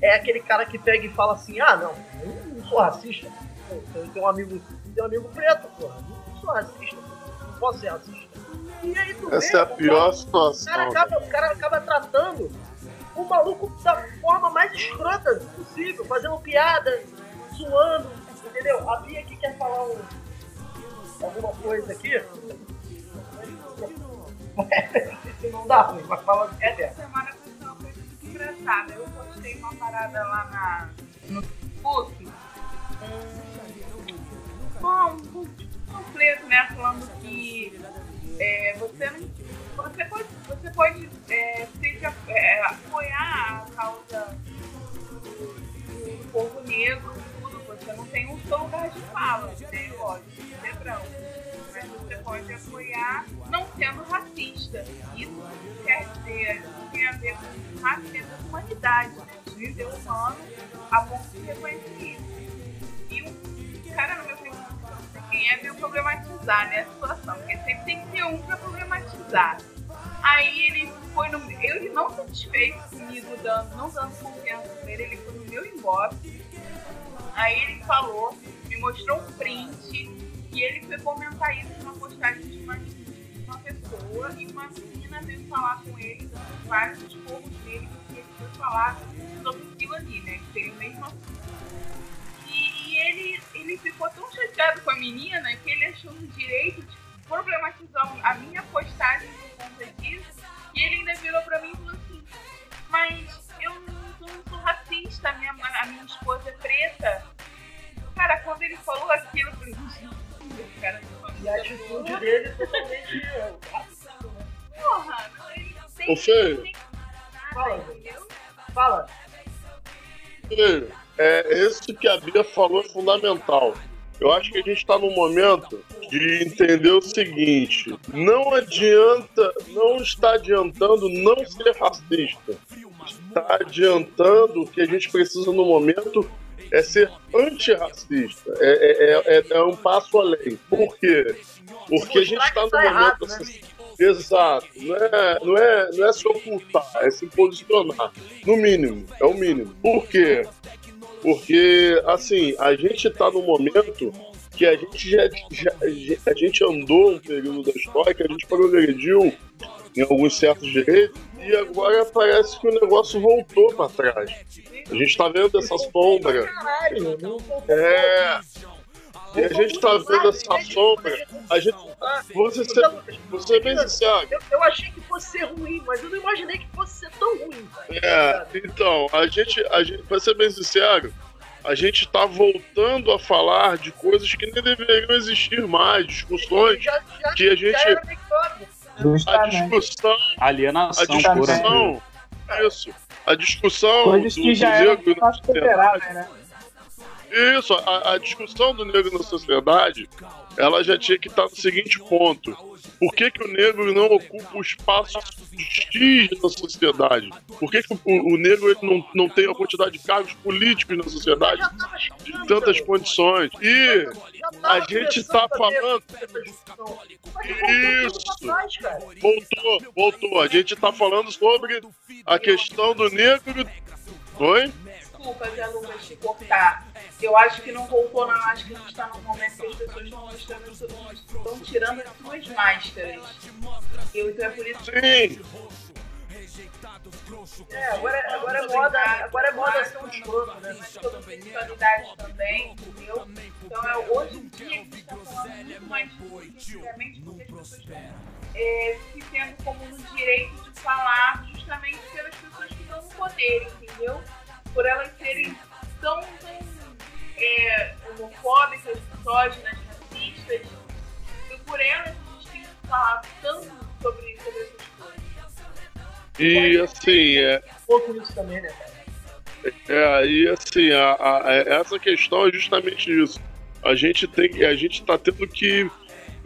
é aquele cara que pega e fala assim: ah, não, eu não sou racista. Eu tenho um amigo, tenho um amigo preto, porra, eu não sou racista, não posso ser racista. E aí tu Essa vê, é a pior situação. O cara, acaba, o cara acaba tratando o maluco da forma mais escrota possível, fazendo piada, zoando, entendeu? A Bia aqui quer falar um, alguma coisa aqui. não dá mas fala é dela. semana aconteceu uma coisa engraçada. Eu postei uma parada lá na, no Facebook. Um, um, um panfleto, né? Falando que é, você não. Você pode, você pode é, é, apoiar a causa do, do povo negro, tudo. Você não tem um só lugar de fala, né? Lógico, você é branco. Mas você pode apoiar não sendo racista. Isso quer dizer, tem a ver com raça e com humanidade, né? Viver humano a ponto de reconhecer isso. E o cara, no meu quem é, veio problematizar né, a situação, porque sempre tem que ter um pra problematizar. Aí ele foi no. Ele não satisfeito comigo, dando, não dando confiança pra ele, ele foi no meu inbox. Aí ele falou, me mostrou um print, e ele foi comentar isso numa postagem de uma, de uma pessoa, e uma menina veio falar com ele, dando vários esporros dele, porque ele foi falar sobre aquilo ali, né? Que seria o mesmo assunto. E, ele, ele ficou tão chateado com a menina que ele achou no direito de problematizar a minha postagem por conta disso. E ele ainda virou pra mim e falou assim: Mas eu não, eu não sou racista, a minha, a minha esposa é preta. Cara, quando ele falou aquilo, eu falei: Gente, esse cara não E a atitude dele é totalmente. Porra, não, ele não tem. Ô, Fala. entendeu? Fala. Filho, é, isso que a Bia falou é fundamental. Eu acho que a gente está num momento de entender o seguinte: não adianta, não está adiantando não ser racista. Está adiantando o que a gente precisa no momento é ser antirracista. É, é, é, é um passo além. Por quê? Porque a gente está no tá momento. assim, Exato. Não é, não, é, não é se ocultar, é se posicionar. No mínimo, é o mínimo. Por quê? Porque, assim, a gente tá num momento que a gente já, já- a gente andou um período da história que a gente progrediu em alguns certos direitos e agora parece que o negócio voltou para trás. A gente tá vendo essa sombra. É. E a gente tá vendo essa sombra. A gente. Você ser, você é bem sincero. Eu, eu achei que fosse ser ruim, mas eu não imaginei que fosse ser tão ruim, cara. É, então, a gente, a gente, pra ser bem sincero, a gente tá voltando a falar de coisas que nem deveriam existir mais, discussões Já, já, que a gente. A discussão, a Alienação pura. discussão. Isso. A discussão Coisas do, que já do eram negro né? Isso, a, a discussão do negro na sociedade, ela já tinha que estar no seguinte ponto. Por que, que o negro não ocupa o espaço X na sociedade? Por que, que o, o negro ele não, não tem a quantidade de cargos políticos na sociedade? De tantas condições. E a gente tá ter falando- Isso. voltou, voltou. A gente tá falando sobre a questão do negro. Oi? Desculpa, Zé Lucas, te cortar. Eu acho que não voltou, não. Acho que a gente tá num momento que as pessoas estão mostrando, estão tirando as suas máscaras. Eu, então é por isso Sim, É, agora, agora é moda, agora é moda ser um escroto, né? sobre sexualidade também, entendeu? Então, é, hoje em dia, a gente está falando muito mais justamente porque as pessoas estão é, se tendo como no direito de falar justamente pelas pessoas que estão no poder, entendeu? Por elas serem tão, tão é, homofóbicas, misóginas, racistas, e por elas a gente tem que falar tanto sobre, sobre essas coisas. e assim, é, Um pouco nisso também, né, cara? É, e assim, a, a- a- essa questão é justamente isso. A gente tem, a gente está tendo que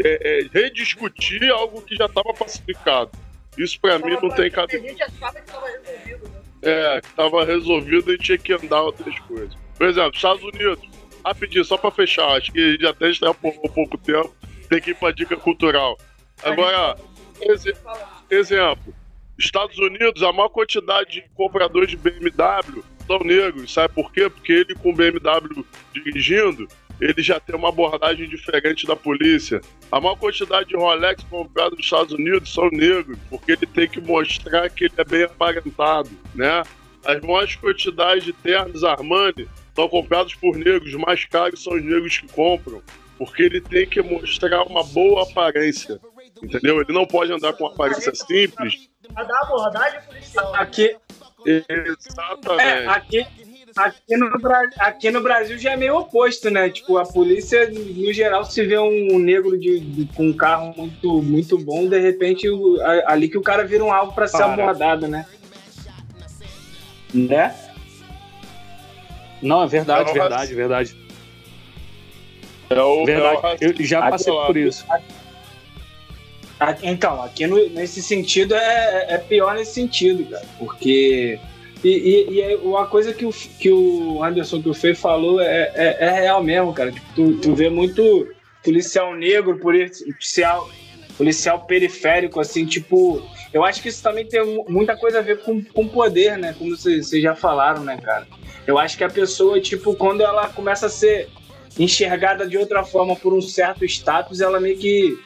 é, é, rediscutir algo que já estava pacificado. Isso para mim não tem A cabimento. gente achava que tava resolvido, né? É, estava resolvido e tinha que andar outras coisas. Por exemplo, Estados Unidos, rapidinho, só para fechar, acho que já até está por pouco tempo, tem que ir para dica cultural. Agora, exe- exemplo, Estados Unidos, a maior quantidade de compradores de BMW são negros. Sabe por quê? Porque ele com BMW dirigindo, ele já tem uma abordagem diferente da polícia. A maior quantidade de Rolex comprados nos Estados Unidos são negros, porque ele tem que mostrar que ele é bem aparentado, né? As maiores quantidades de ternos Armani são comprados por negros, os mais caros são os negros que compram, porque ele tem que mostrar uma boa aparência, entendeu? Ele não pode andar com uma aparência simples. A abordagem policial. Aqui, é, Exatamente. aqui, aqui, no, Bra- aqui no Brasil já é meio oposto, né? Tipo, a polícia, no geral, se vê um negro de, de- com um carro muito, muito bom, de repente, o- a- ali que o cara vira um alvo pra ser Para. abordado, né? Né? Não, é verdade, É verdade, verdade. É o, é o Verdade. Eu já passei lá. por isso. Então, aqui no, nesse sentido é, é pior nesse sentido, cara, porque. E, e, e é uma coisa que o, que o Anderson, que o Fê falou, é, é, é real mesmo, cara. Tipo, tu, tu vê muito policial negro, policial, policial periférico, assim, tipo. Eu acho que isso também tem muita coisa a ver com, com poder, né? Como vocês, já falaram, né, cara? Eu acho que a pessoa, tipo, quando ela começa a ser enxergada de outra forma por um certo status, ela meio que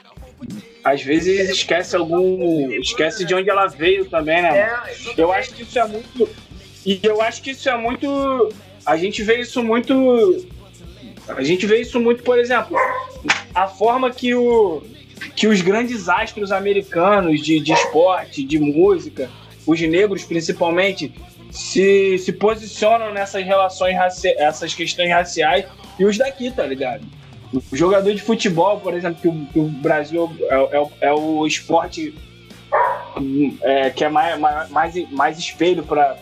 às vezes esquece algum. esquece de onde ela veio também, né? É, eu acho que isso é muito. E eu acho que isso é muito. A gente vê isso muito. A gente vê isso muito, por exemplo, a forma que, o, que os grandes astros americanos de, de esporte, de música, os negros principalmente, se, se posicionam nessas relações, essas questões raciais e os daqui, tá ligado? O jogador de futebol, por exemplo, que o, que o Brasil é, é, é, o esporte é, que é mais, mais, mais espelho para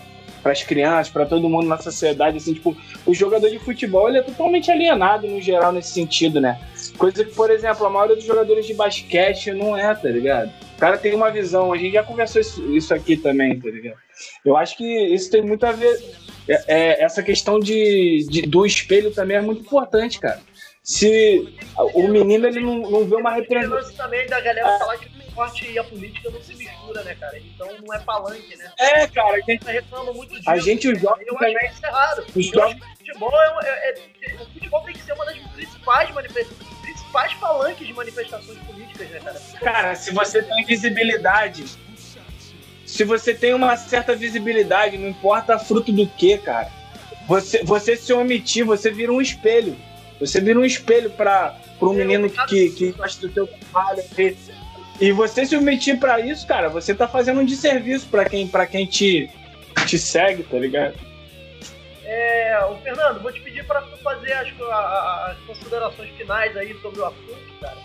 as crianças, para todo mundo na sociedade, assim, tipo, o jogador de futebol ele é totalmente alienado no geral nesse sentido, né? Coisa que, por exemplo, a maioria dos jogadores de basquete não é, tá ligado? O cara tem uma visão, a gente já conversou isso, isso aqui também, tá ligado? Eu acho que isso tem muito a ver. É, é, essa questão de, de, do espelho também é muito importante, cara se o menino ele não, não vê uma representação. também da galera falar que o esporte e a política não se mistura, né, cara? Então não é palanque, né? É, cara, a gente tá reclama muito disso. A gente os jogos eu também. Acho isso errado. Os jogos... o futebol é, é, é, o futebol tem que ser uma das principais manifestações, principais palanques de manifestações políticas, né, cara? Cara, se você tem visibilidade, se você tem uma certa visibilidade, não importa fruto do que, cara. Você, você se omitir, você vira um espelho. Você vira um espelho para um menino que, que gosta do teu trabalho. E, e você se omitir para isso, cara, você tá fazendo um desserviço para quem, pra quem te, te segue, tá ligado? É, o Fernando, vou te pedir para fazer as, as, considerações finais aí sobre o assunto, cara.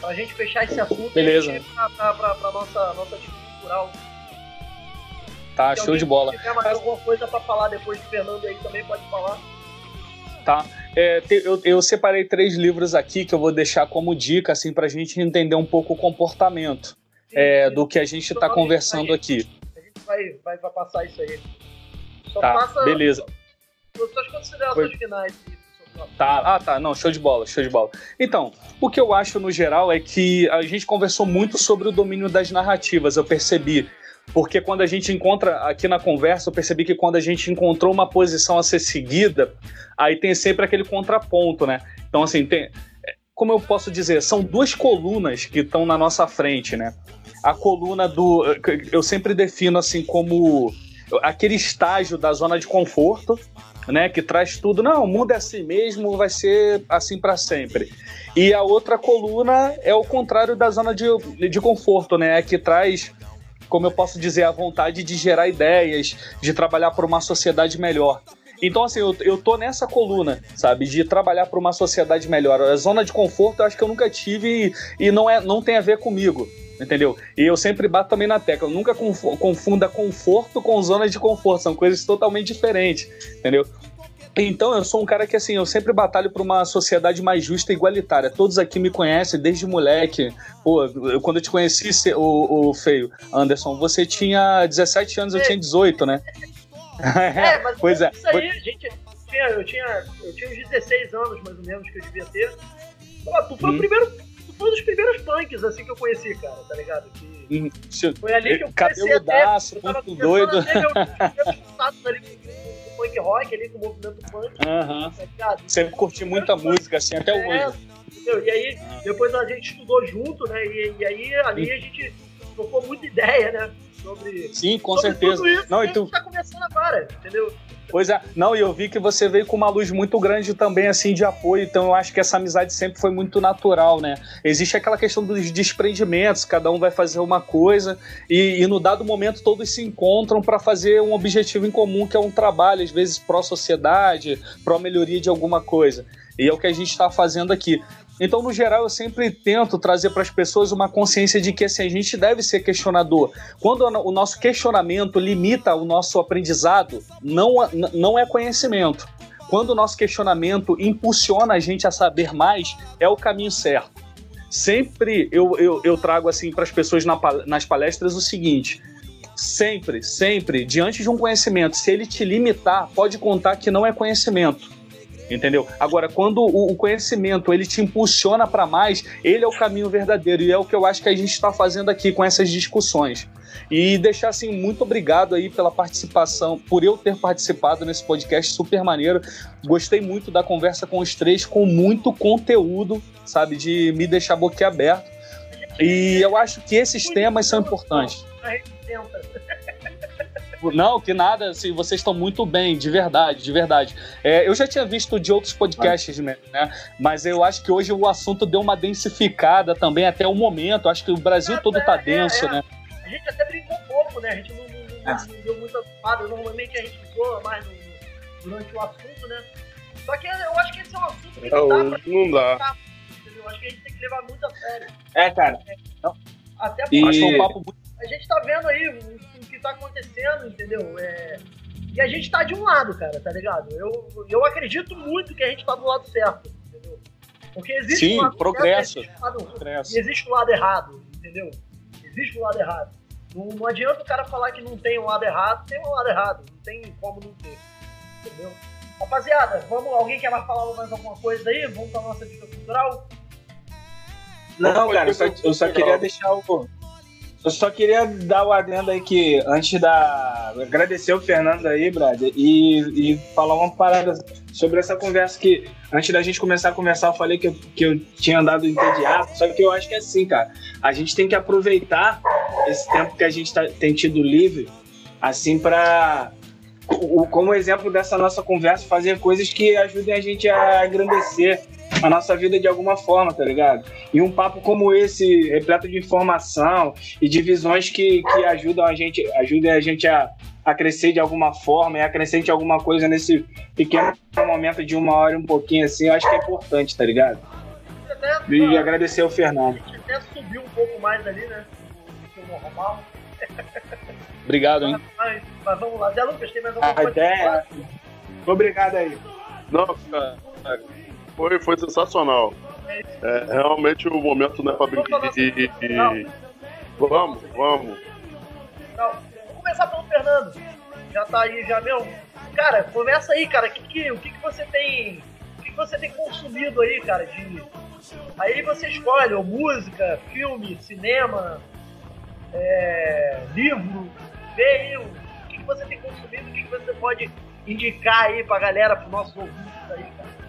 Pra gente fechar esse assunto Beleza. e pra, pra, pra, pra nossa, nossa cultural. Tá, Se show de bola. Se tiver mais alguma coisa para falar depois do Fernando aí também pode falar. Tá. É, eu, eu, separei três livros aqui que eu vou deixar como dica, assim, para a gente entender um pouco o comportamento é, do que a gente está conversando aqui. A gente vai, vai, vai, passar isso aí. Só tá, passa beleza. suas considerações Foi. finais. Tá, ah tá, não, show de bola, show de bola. Então, o que eu acho no geral é que a gente conversou muito sobre o domínio das narrativas, eu percebi porque quando a gente encontra aqui na conversa, eu percebi que quando a gente encontrou uma posição a ser seguida, aí tem sempre aquele contraponto, né? Então, assim, tem. Como eu posso dizer, são duas colunas que estão na nossa frente, né? A coluna do. Eu sempre defino assim como aquele estágio da zona de conforto, né, que traz tudo, não, o mundo é assim mesmo, vai ser assim para sempre. E a outra coluna é o contrário da zona de, de conforto, né, é que traz como eu posso dizer, a vontade de gerar ideias, de trabalhar por uma sociedade melhor. Então, assim, eu, eu tô nessa coluna, sabe, de trabalhar por uma sociedade melhor. A zona de conforto eu acho que eu nunca tive e, e não, é, não tem a ver comigo, entendeu? E eu sempre bato também na tecla, nunca confunda conforto com zona de conforto, são coisas totalmente diferentes, entendeu? Então, eu sou um cara que, assim, eu sempre batalho por uma sociedade mais justa e igualitária. Todos aqui me conhecem desde moleque. Pô, eu, quando eu te conheci, o, o Feio, Anderson, você tinha 17 anos, eu tinha 18, né? É, mas pois é. isso aí, gente, eu tinha, eu tinha uns 16 anos, mais ou menos, que eu devia ter. Pô, tu foi hum. o primeiro, tu foi um dos primeiros punks, assim, que eu conheci, cara, tá ligado? Que hum, foi ali que eu comecei Cabelo daço, muito doido. A ter meus, meus ali punk rock ali, com o movimento punk. Uhum. Tá Sempre curti muita música, assim, até é, hoje. Entendeu? E aí, depois a gente estudou junto, né? E, e aí, ali a gente trocou muita ideia, né? Sobre, Sim, com sobre certeza. Tudo isso Não, e tu... tá começando agora, entendeu? Pois é, não, e eu vi que você veio com uma luz muito grande também, assim, de apoio, então eu acho que essa amizade sempre foi muito natural, né? Existe aquela questão dos desprendimentos, cada um vai fazer uma coisa, e, e no dado momento todos se encontram para fazer um objetivo em comum, que é um trabalho, às vezes pró-sociedade, pró-melhoria de alguma coisa. E é o que a gente está fazendo aqui. Então, no geral, eu sempre tento trazer para as pessoas uma consciência de que assim, a gente deve ser questionador. Quando o nosso questionamento limita o nosso aprendizado, não, não é conhecimento. Quando o nosso questionamento impulsiona a gente a saber mais, é o caminho certo. sempre eu, eu, eu trago assim para as pessoas na, nas palestras o seguinte: sempre, sempre, diante de um conhecimento, se ele te limitar, pode contar que não é conhecimento. Entendeu? Agora, quando o, conhecimento ele te impulsiona para mais, ele é o caminho verdadeiro e é o que eu acho que a gente está fazendo aqui com essas discussões. E deixar assim, muito obrigado aí pela participação, por eu ter participado nesse podcast super maneiro. Gostei muito da conversa com os três, com muito conteúdo, sabe, de me deixar boquiaberto. E eu acho que esses temas são importantes. Não, que nada, assim, vocês estão muito bem, de verdade, de verdade. É, eu já tinha visto de outros podcasts, né? Mas eu acho que hoje o assunto deu uma densificada também até o momento. Acho que o Brasil todo está é, denso, é, né? A gente até brincou um pouco, né? A gente não, não, não, é. não deu muita fada. Normalmente a gente zoa mais no, durante o assunto, né? Só que eu acho que esse é um assunto que não, dá pra não dá. Eu acho que a gente tem que levar muito a sério. É, cara. Até porque e... um papo muito... a gente tá vendo aí tá acontecendo, entendeu? É... E a gente tá de um lado, cara, tá ligado? Eu, eu acredito muito que a gente tá do lado certo, entendeu? Porque existe Sim, um lado progresso. Certo, existe, lado, progresso. E existe o um lado errado, entendeu? Existe o um lado errado. Não, não adianta o cara falar que não tem um lado errado, tem um lado errado. Não tem como não ter. Entendeu? Rapaziada, vamos, alguém quer mais falar mais alguma coisa aí? Vamos pra nossa dica cultural? Não, cara, eu só, eu só queria deixar o eu só queria dar o adendo aí que, antes da. Agradecer o Fernando aí, Brad, e, e falar uma parada sobre essa conversa que, antes da gente começar a conversar, eu falei que eu, que eu tinha andado entediado, só que eu acho que é assim, cara. A gente tem que aproveitar esse tempo que a gente tá, tem tido livre, assim, para como exemplo dessa nossa conversa, fazer coisas que ajudem a gente a engrandecer a nossa vida de alguma forma, tá ligado? E um papo como esse, repleto de informação e de visões que, que ajudam a gente, ajudem a gente a, a crescer de alguma forma e acrescente alguma coisa nesse pequeno momento de uma hora e um pouquinho assim, eu acho que é importante, tá ligado? Até, e agradecer ao Fernando. A gente até subiu um pouco mais ali, né? Do que o normal. Obrigado, hein? Mas, mas, vamos lá. Zé Lucas, tem mais alguma coisa? Ideia... Obrigado aí. Não, cara foi, foi sensacional. É, realmente o momento não é pra brincar. Vamos, vamos. Não, vamos começar pelo Fernando. Já tá aí, já mesmo. Cara, começa aí, cara. Que, que, o que, que você tem. O que, que você tem consumido aí, cara? De... Aí você escolhe, ou música, filme, cinema, é, livro. Vê aí o que, que você tem consumido, o que, que você pode indicar aí pra galera, pro nossos ouvintes aí, cara.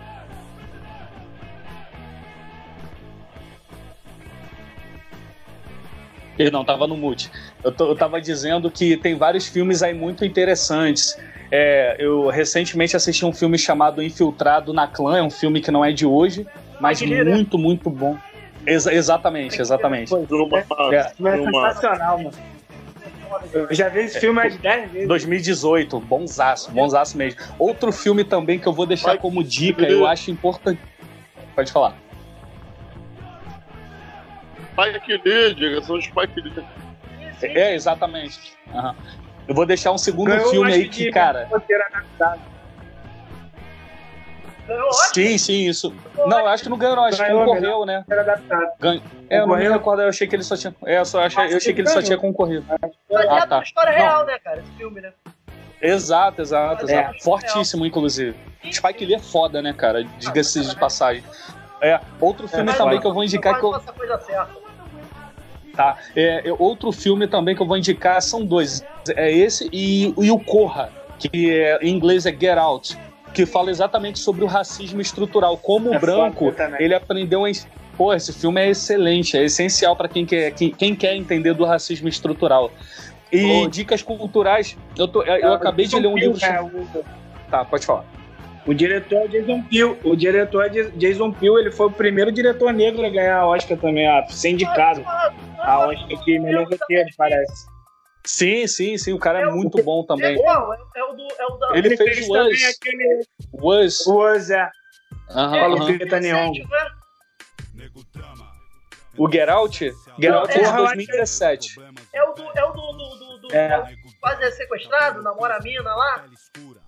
Perdão, tava no mute. Eu, tô, eu tava dizendo que tem vários filmes aí muito interessantes. É, eu recentemente assisti um filme chamado Infiltrado na Clã, é um filme que não é de hoje, mas muito, muito bom. Ex exatamente, exatamente. É, é, sensacional, mano. Eu já vi esse filme há 10 vezes. 2018, bonzaço, bonzaço mesmo. Outro filme também que eu vou deixar como dica, eu acho importante. Pode falar. Spike Lee, direção de Spike Lee. É, exatamente. Uhum. Eu vou deixar um segundo Ganhou filme aí que, cara. Sim, sim, isso. Não, eu acho que não ganhou, não. Acho que concorreu, né? Ganho. É, eu não me recordo, eu achei que ele só tinha. É, eu, só achei, eu achei que ele só tinha concorrido. Mas ah, é tá. uma história real, né, cara, esse filme, né? Exato, exato, exato. É. Fortíssimo, inclusive. Spike Lee é foda, né, cara? Diga-se de passagem. É, outro filme é, também que eu vou indicar que eu. Tá. É, é, outro filme também que eu vou indicar são dois. É esse e, e o Corra, que é, em inglês é Get Out, que fala exatamente sobre o racismo estrutural. Como o é branco, ele aprendeu a. Pô, esse filme é excelente, é essencial para quem quer, quem, quem, quer entender do racismo estrutural. E dicas culturais, eu, tô, eu, eu acabei de ler um livro. É, tá, pode falar. O diretor é Jason Peele. O diretor é Jason Peele, ele foi o primeiro diretor negro a ganhar a Oscar também, a ser indicado. A Oscar de melhor roteiro, parece. Sim, sim, sim, o cara é, é muito bom também. É, é, o do, é o da... Ele, ele fez, fez Was. Aquele... Was. Was, é. Aham, é, aham. O Get Out? Get Out é, de 2017. É o do, é o do, do, do, do é. quase é sequestrado, namora a mina lá.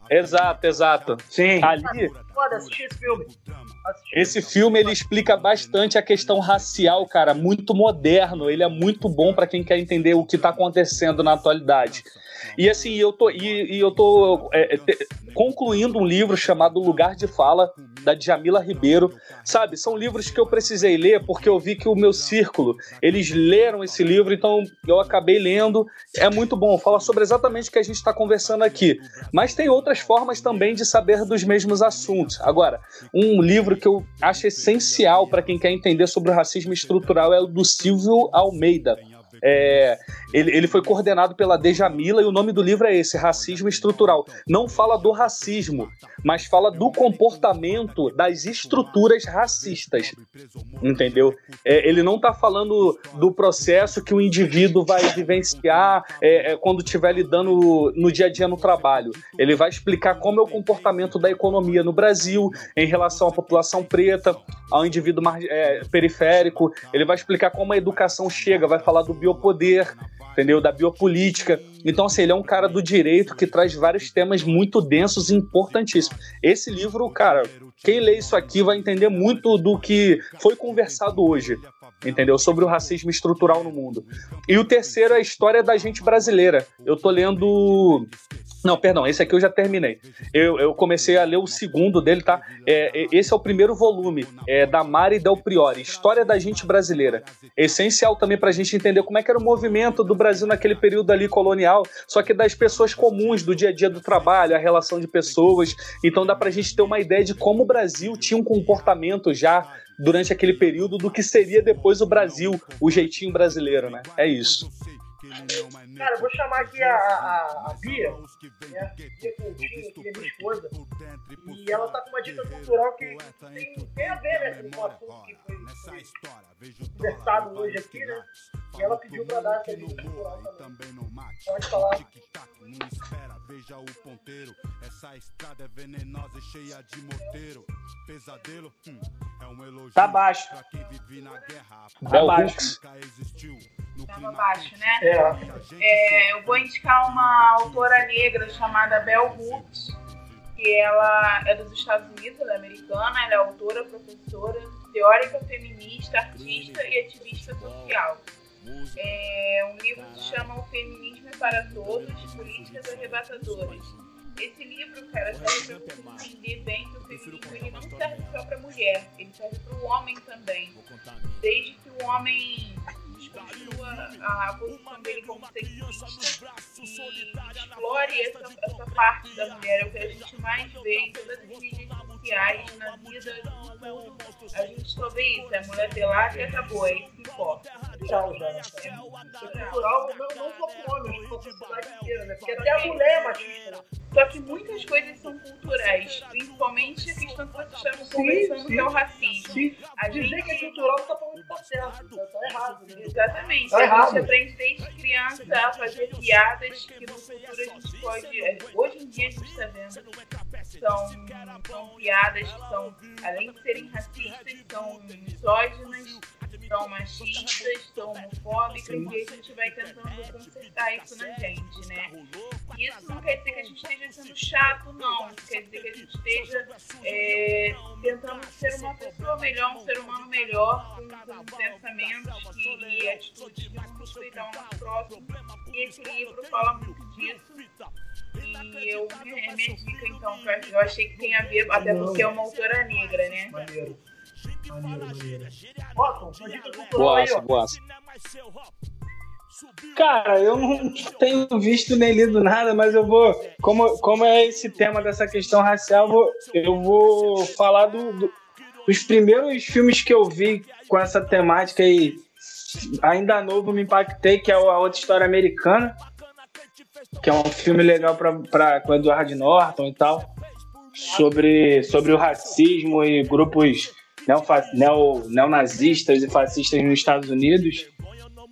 Exato, exato. Sim. Ali, foda, assisti esse filme. Assisti. Esse filme ele explica bastante a questão racial, cara, muito moderno. Ele é muito bom para quem quer entender o que tá acontecendo na atualidade. E assim, eu tô, e, e eu tô é, te, concluindo um livro chamado Lugar de Fala, da Djamila Ribeiro. Sabe, são livros que eu precisei ler porque eu vi que o meu círculo, eles leram esse livro, então eu acabei lendo. É muito bom, fala sobre exatamente o que a gente está conversando aqui. Mas tem outras formas também de saber dos mesmos assuntos. Agora, um livro que eu acho essencial para quem quer entender sobre o racismo estrutural é o do Silvio Almeida. É, ele, ele foi coordenado pela Dejamila e o nome do livro é esse, Racismo Estrutural. Não fala do racismo, mas fala do comportamento das estruturas racistas. Entendeu? É, ele não está falando do processo que o indivíduo vai vivenciar é, é, quando estiver lidando no dia a dia no trabalho. Ele vai explicar como é o comportamento da economia no Brasil em relação à população preta, ao indivíduo é, periférico. Ele vai explicar como a educação chega, vai falar do biopoder, entendeu? Da biopolítica. Então, assim, ele é um cara do direito que traz vários temas muito densos e importantíssimos. Esse livro, cara, quem lê isso aqui vai entender muito do que foi conversado hoje, entendeu? Sobre o racismo estrutural no mundo. E o terceiro é a história da gente brasileira. Eu tô lendo não, perdão, esse aqui eu já terminei. Eu, eu comecei a ler o segundo dele, tá? É, é, esse é o primeiro volume, é, da Mari Del Priori, História da Gente Brasileira. Essencial também pra gente entender como é que era o movimento do Brasil naquele período ali colonial, só que das pessoas comuns, do dia a dia do trabalho, a relação de pessoas. Então dá pra gente ter uma ideia de como o Brasil tinha um comportamento já durante aquele período do que seria depois o Brasil, o jeitinho brasileiro, né? É isso. Cara, eu vou chamar aqui a, a, a Bia, né? Bia Coutinho, que é minha esposa. E ela tá com uma dica cultural que tem, tem a ver, né, com o assunto que foi, foi conversado hoje aqui, né? E ela pediu pra dar essa dica cultural também. Pode falar. Não espera, veja o ponteiro. Essa estrada é venenosa e cheia de morteiro. Pesadelo, hum, é um elogio. Tá baixo. Pra quem vive na guerra. Tá baixo. Estava baixo, né? É. é. Eu vou indicar uma autora negra chamada Bell Hooks, que ela é dos Estados Unidos, ela é americana, ela é autora, professora, teórica feminista, artista e ativista social. É, um livro que se chama O Feminismo é para Todos, Políticas Arrebatadoras. Esse livro, cara, serve para você entender bem que o feminismo ele não serve só para mulher, ele serve para o homem também. Desde que o homem desconstrua a posição dele como sexista e explore essa, essa parte da mulher. É o que a gente mais vê em todas as mídias na vida, tudo. A gente só vê isso, é a mulher pelada e acabou, é isso que importa. Tchau, já. É cultural não, não só com homens, com a sociedade inteira, né? Porque até a mulher é machista. Né? Só que muitas coisas são culturais, principalmente a questão que vocês estavam conversando, que é o racismo. Sim. A Dizer gente... que é cultural tá falando tá certo, tá, tá errado. Né? Exatamente. Tá a errado. gente aprende desde criança a fazer piadas que no futuro a gente pode. é, Hoje em dia a gente está vendo. São, são piadas que são, além de serem racistas, são misóginas, são machistas, são homofóbicas, e a gente vai tentando consertar isso na gente, né? Isso não quer dizer que a gente esteja sendo chato, não. Isso quer dizer que a gente esteja é, tentando ser uma pessoa melhor, um ser humano melhor, com, com pensamentos que, e atitudes que vão respeitar o nosso próximo. E esse livro fala muito disso. E eu, minha, minha dica, então, que eu achei que tem a ver, até porque é uma autora negra, né? Maneiro. Maneiro, maneiro. Otton, sua dica cultural aí, Boaça, ó. boaça. Cara, eu não tenho visto nem lido nada, mas eu vou. Como, como é esse tema dessa questão racial, eu vou, eu vou falar do, do- dos primeiros filmes que eu vi com essa temática e ainda novo me impactei, que é a outra história americana, que é um filme legal pra, pra, com o Edward Norton e tal, sobre, sobre o racismo e grupos neofa- neo- neonazistas e fascistas nos Estados Unidos.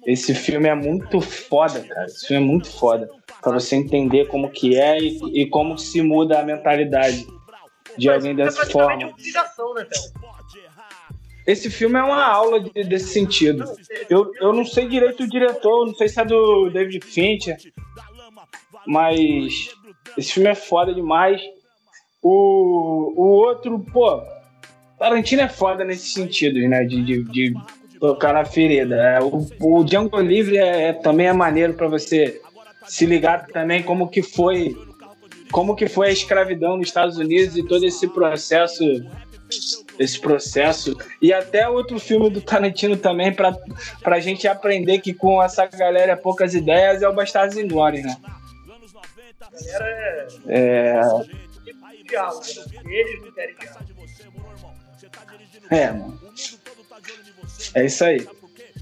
Esse filme é muito foda, cara. Esse filme é muito foda. Pra você entender como que é e, e como se muda a mentalidade de alguém É dessa praticamente forma. né? Esse filme é uma aula de- desse sentido. Eu, eu não sei direito o diretor, não sei se é do David Fincher, mas esse filme é foda demais. O, o outro, pô, Tarantino é foda nesse sentido, né? De, de, de tocar na ferida. É, o, o Django Livre é, é também é maneiro para você se ligar também como que foi como que foi a escravidão nos Estados Unidos e todo esse processo esse processo e até outro filme do Tarantino também para a gente aprender que com essa galera poucas ideias é o Bastardos Inglórios, né? Galera é... é... Diálogo, eles não querem diálogo. É, mano. É isso aí.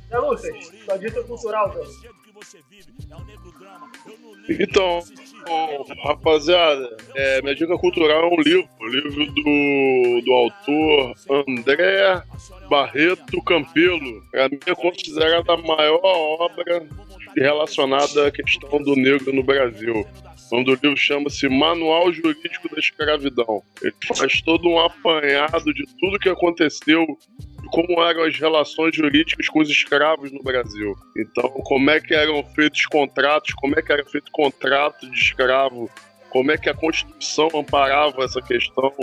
É, Lucas, sua dica cultural, Zé. Então, rapaziada, é, minha dica cultural é um livro, livro do, do autor André Barreto Campelo. A minha é considerada a maior obra relacionada à questão do negro no Brasil. O nome do livro chama-se Manual Jurídico da Escravidão. Ele faz todo um apanhado de tudo que aconteceu como eram as relações jurídicas com os escravos no Brasil. Então, como é que eram feitos contratos, como é que era feito contrato de escravo, como é que a Constituição amparava essa questão.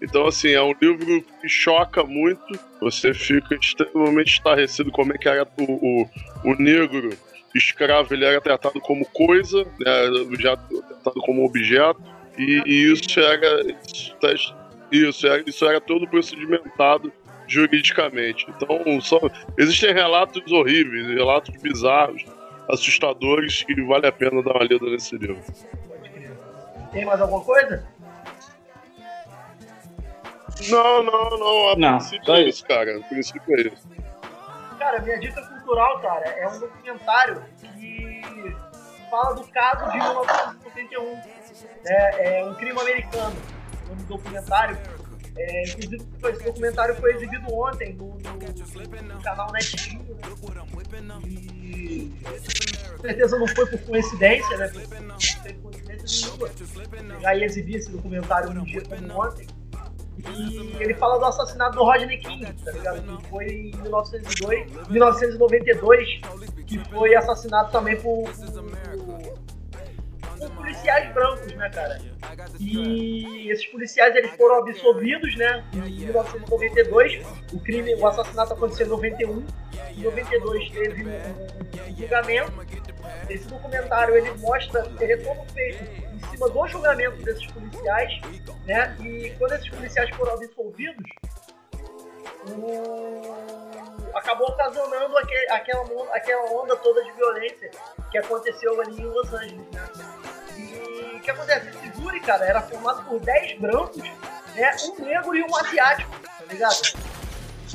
Então, assim, é um livro que choca muito, você fica extremamente estarrecido como é que era o, o, o negro escravo ele era tratado como coisa, né, já tratado como objeto, e, e isso era isso, era, isso era todo procedimentado juridicamente. Então, só, existem relatos horríveis, relatos bizarros, assustadores, que vale a pena dar uma lida nesse livro. Tem mais alguma coisa? Não, não, não. A não, princípio é isso, cara. A princípio é isso. Cara, minha dica cultural, cara, é um documentário que fala do caso de 1971. É, é um crime americano. Um documentário. É, inclusive, esse documentário foi exibido ontem no, no, no canal Netflix. Né? E com certeza não foi por coincidência, né? Não teve coincidência nenhuma. Pegar e exibir esse documentário um dia como ontem. E ele fala do assassinato do Rodney King, tá ligado? Que foi em 1902, 1992, que foi assassinado também por, por, por policiais brancos, né, cara? E esses policiais eles foram absolvidos, né? Em 1992, o crime, o assassinato aconteceu em 91. Em 92 teve um, julgamento. Esse documentário ele mostra, ele é todo feito em cima do julgamento desses policiais, né? E quando esses policiais foram absolvidos, o... acabou ocasionando aquele, aquela, aquela onda toda de violência que aconteceu ali em Los Angeles, né? O que acontece? Esse júri, cara, era formado por 10 brancos, né? Um negro e um asiático, tá ligado?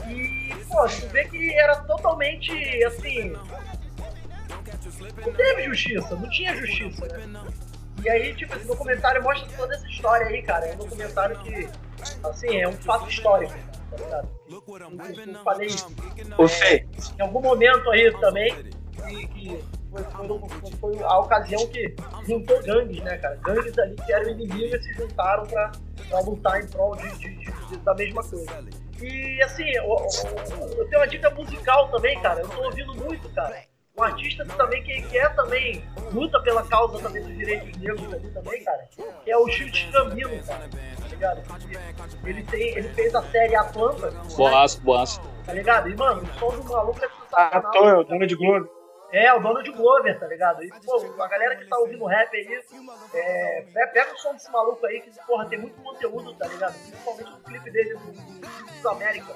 E, pô, tu vê que era totalmente, assim... Não teve justiça, não tinha justiça, né? E aí, tipo, esse documentário mostra toda essa história aí, cara. É um documentário que, assim, é um fato histórico, tá ligado? Eu falei Ô, Fê. em algum momento aí também, que, que foi, foi, foi, a ocasião que juntou gangues, né, cara? Gangues ali que eram inimigos se juntaram pra, pra lutar em prol de, de, de, da mesma coisa. E assim, eu, eu, tenho uma dica musical também, cara. Eu tô ouvindo muito, cara um artista também que, que é também, luta pela causa também dos direitos negros ali também, cara, que é o Chute Gambino, cara, tá ligado? Ele, tem, ele fez a série Atlanta. Boaço, né? boaço. Tá ligado? E, mano, o som do maluco é sensacional. Ator, é o dono de Glover. É, o dono de Glover, tá ligado? E, pô, a galera que tá ouvindo rap aí, é, pega o som desse maluco aí, que, porra, tem muito conteúdo, tá ligado? Principalmente no clipe dele, do, do, do América.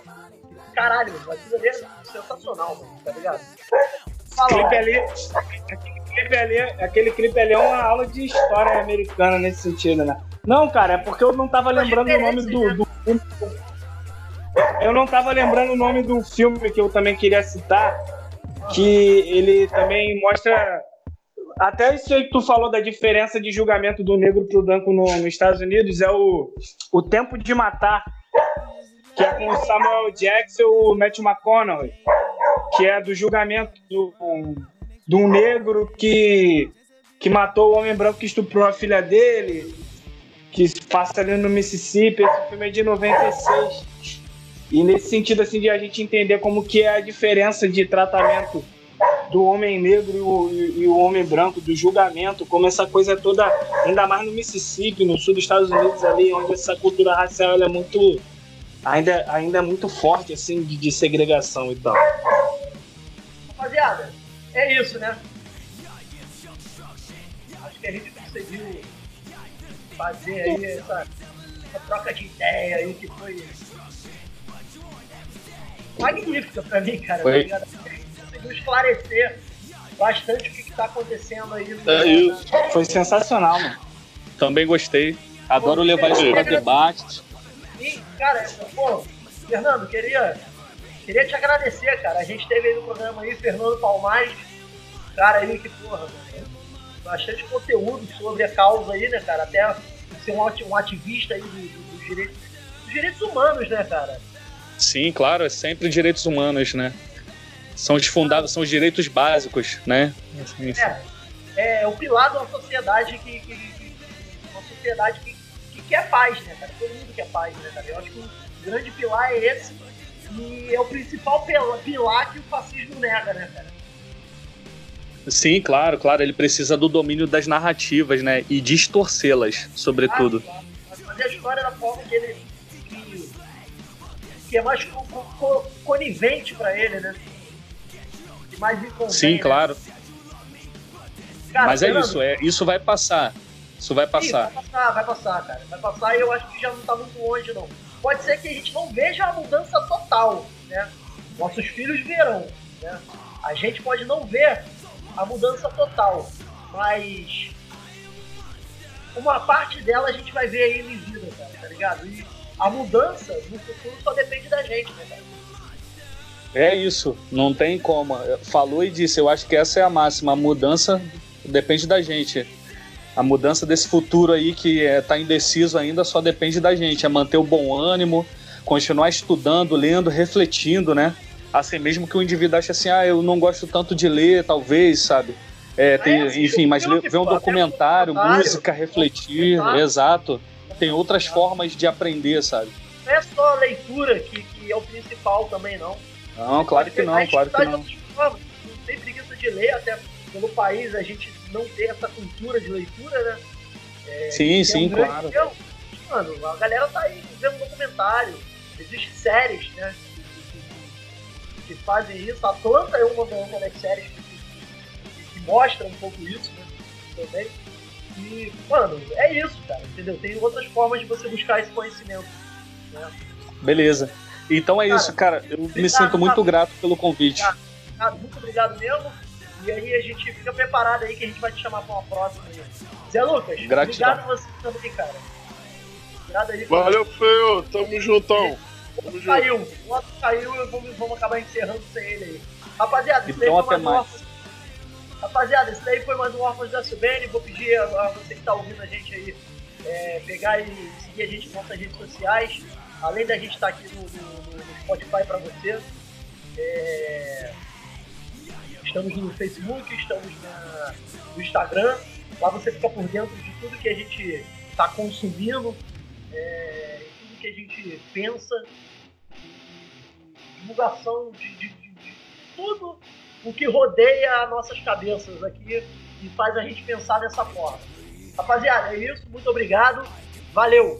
Caralho, mano, aquilo ali é sensacional, mano, tá ligado? clipe ali, aquele clipe ali, aquele clipe ali é uma aula de história americana nesse sentido, né? Não, cara, é porque eu não tava lembrando o nome do, do filme. Eu não tava lembrando o nome do filme que eu também queria citar, que ele também mostra. Até isso aí que tu falou da diferença de julgamento do negro pro branco no, nos Estados Unidos é o, o Tempo de Matar, que é com Samuel Jackson e o Matt McConaughey que é do julgamento do, de um negro que, que matou o homem branco que estuprou a filha dele, que passa ali no Mississippi. Esse filme é de 96. E nesse sentido, assim, de a gente entender como que é a diferença de tratamento do homem negro e o, e, e o homem branco, do julgamento, como essa coisa toda, ainda mais no Mississippi, no sul dos Estados Unidos ali, onde essa cultura racial é muito ainda, ainda é muito forte assim de, de segregação e tal. Rapaziada, é isso, né? Acho que a gente conseguiu fazer aí essa, essa troca de ideia aí que foi magnífica pra mim, cara. Foi. Tá conseguiu esclarecer bastante o que, que tá acontecendo aí. No É isso. Foi sensacional, mano. Também gostei. Adoro levar isso para debate. E, cara, pô, Fernando, queria, queria te agradecer, cara. A gente teve aí no programa aí, Fernando Palmares, cara aí que, porra, bastante conteúdo sobre a causa aí, né, cara? Até ser um, ati- um ativista aí dos do, dos direitos, dos direitos humanos, né, cara? Sim, claro, é sempre direitos humanos, né? São os fundados, são os direitos básicos, né? Enfim. É, é o pilar de uma sociedade que, que- que- uma sociedade que, que quer paz, né, cara? Todo mundo quer paz, né, cara? Eu acho que o grande pilar é esse e é o principal pilar que o fascismo nega, né, cara? Sim, claro, claro. Ele precisa do domínio das narrativas, né? E distorcê-las, sobretudo. Ah, claro. Fazer a história da forma que ele. Que, é mais co- co- co- conivente pra ele, né? Mais Sim, claro. Cara, Mas é Fernando, isso, é, isso vai passar. Isso vai Sim, passar. vai passar, vai passar, cara. Vai passar e eu acho que já não tá muito longe, não. Pode ser que a gente não veja a mudança total, né? Nossos filhos verão, né? A gente pode não ver a mudança total, mas uma parte dela a gente vai ver aí em vida, cara, tá ligado? E a mudança no futuro só depende da gente, né, cara? É isso, não tem como. Falou e disse, eu acho que essa é a máxima. A mudança depende da gente. A mudança desse futuro aí que é, tá indeciso ainda só depende da gente. É manter o bom ânimo, continuar estudando, lendo, refletindo, né? Assim, mesmo que o indivíduo ache assim, ah, eu não gosto tanto de ler, talvez, sabe? É, tem, É, enfim, mas ver um documentário, documentário. música, refletir, Exato. Tem outras formas de aprender, sabe? Não é só a leitura que, que é o principal também, não. Não, claro que não, claro que não. Não tem preguiça de ler, até pelo país a gente não ter essa cultura de leitura, né? Sim, Que é sim, um claro. Mano, a galera tá aí vendo documentário, existem séries, né? Que, que- que fazem isso. A Atlanta é uma, das séries que, que- que mostra um pouco isso, né? Também. E, mano, é isso, cara, entendeu? Tem outras formas de você buscar esse conhecimento. Né? Beleza. Então é Cara, isso, cara. Eu me obrigado, sinto muito Fábio. grato pelo convite. Obrigado. Cara, muito obrigado mesmo. E aí a gente fica preparado aí que a gente vai te chamar pra uma próxima aí. Zé Lucas, Gratidão. obrigado a você também, cara. Obrigado aí. Valeu, feio. Tamo juntão. Tamo junto. Caiu. O outro caiu e vamos, vamos acabar encerrando sem ele aí. Rapaziada, Então, foi até mais. Órfãos. Rapaziada, isso daí foi mais um Órfãos da SBN. Vou pedir a, a você que tá ouvindo a gente aí é, pegar e seguir a gente nas nossas redes sociais. Além da gente estar aqui no, no- no Spotify pra você. É, Estamos no Facebook, estamos na- no Instagram. Lá você fica por dentro de tudo que a gente está consumindo, é, tudo que a gente pensa, divulgação de, de- de- de tudo o que rodeia as nossas cabeças aqui e faz a gente pensar dessa forma. Rapaziada, é isso. Muito obrigado. Valeu!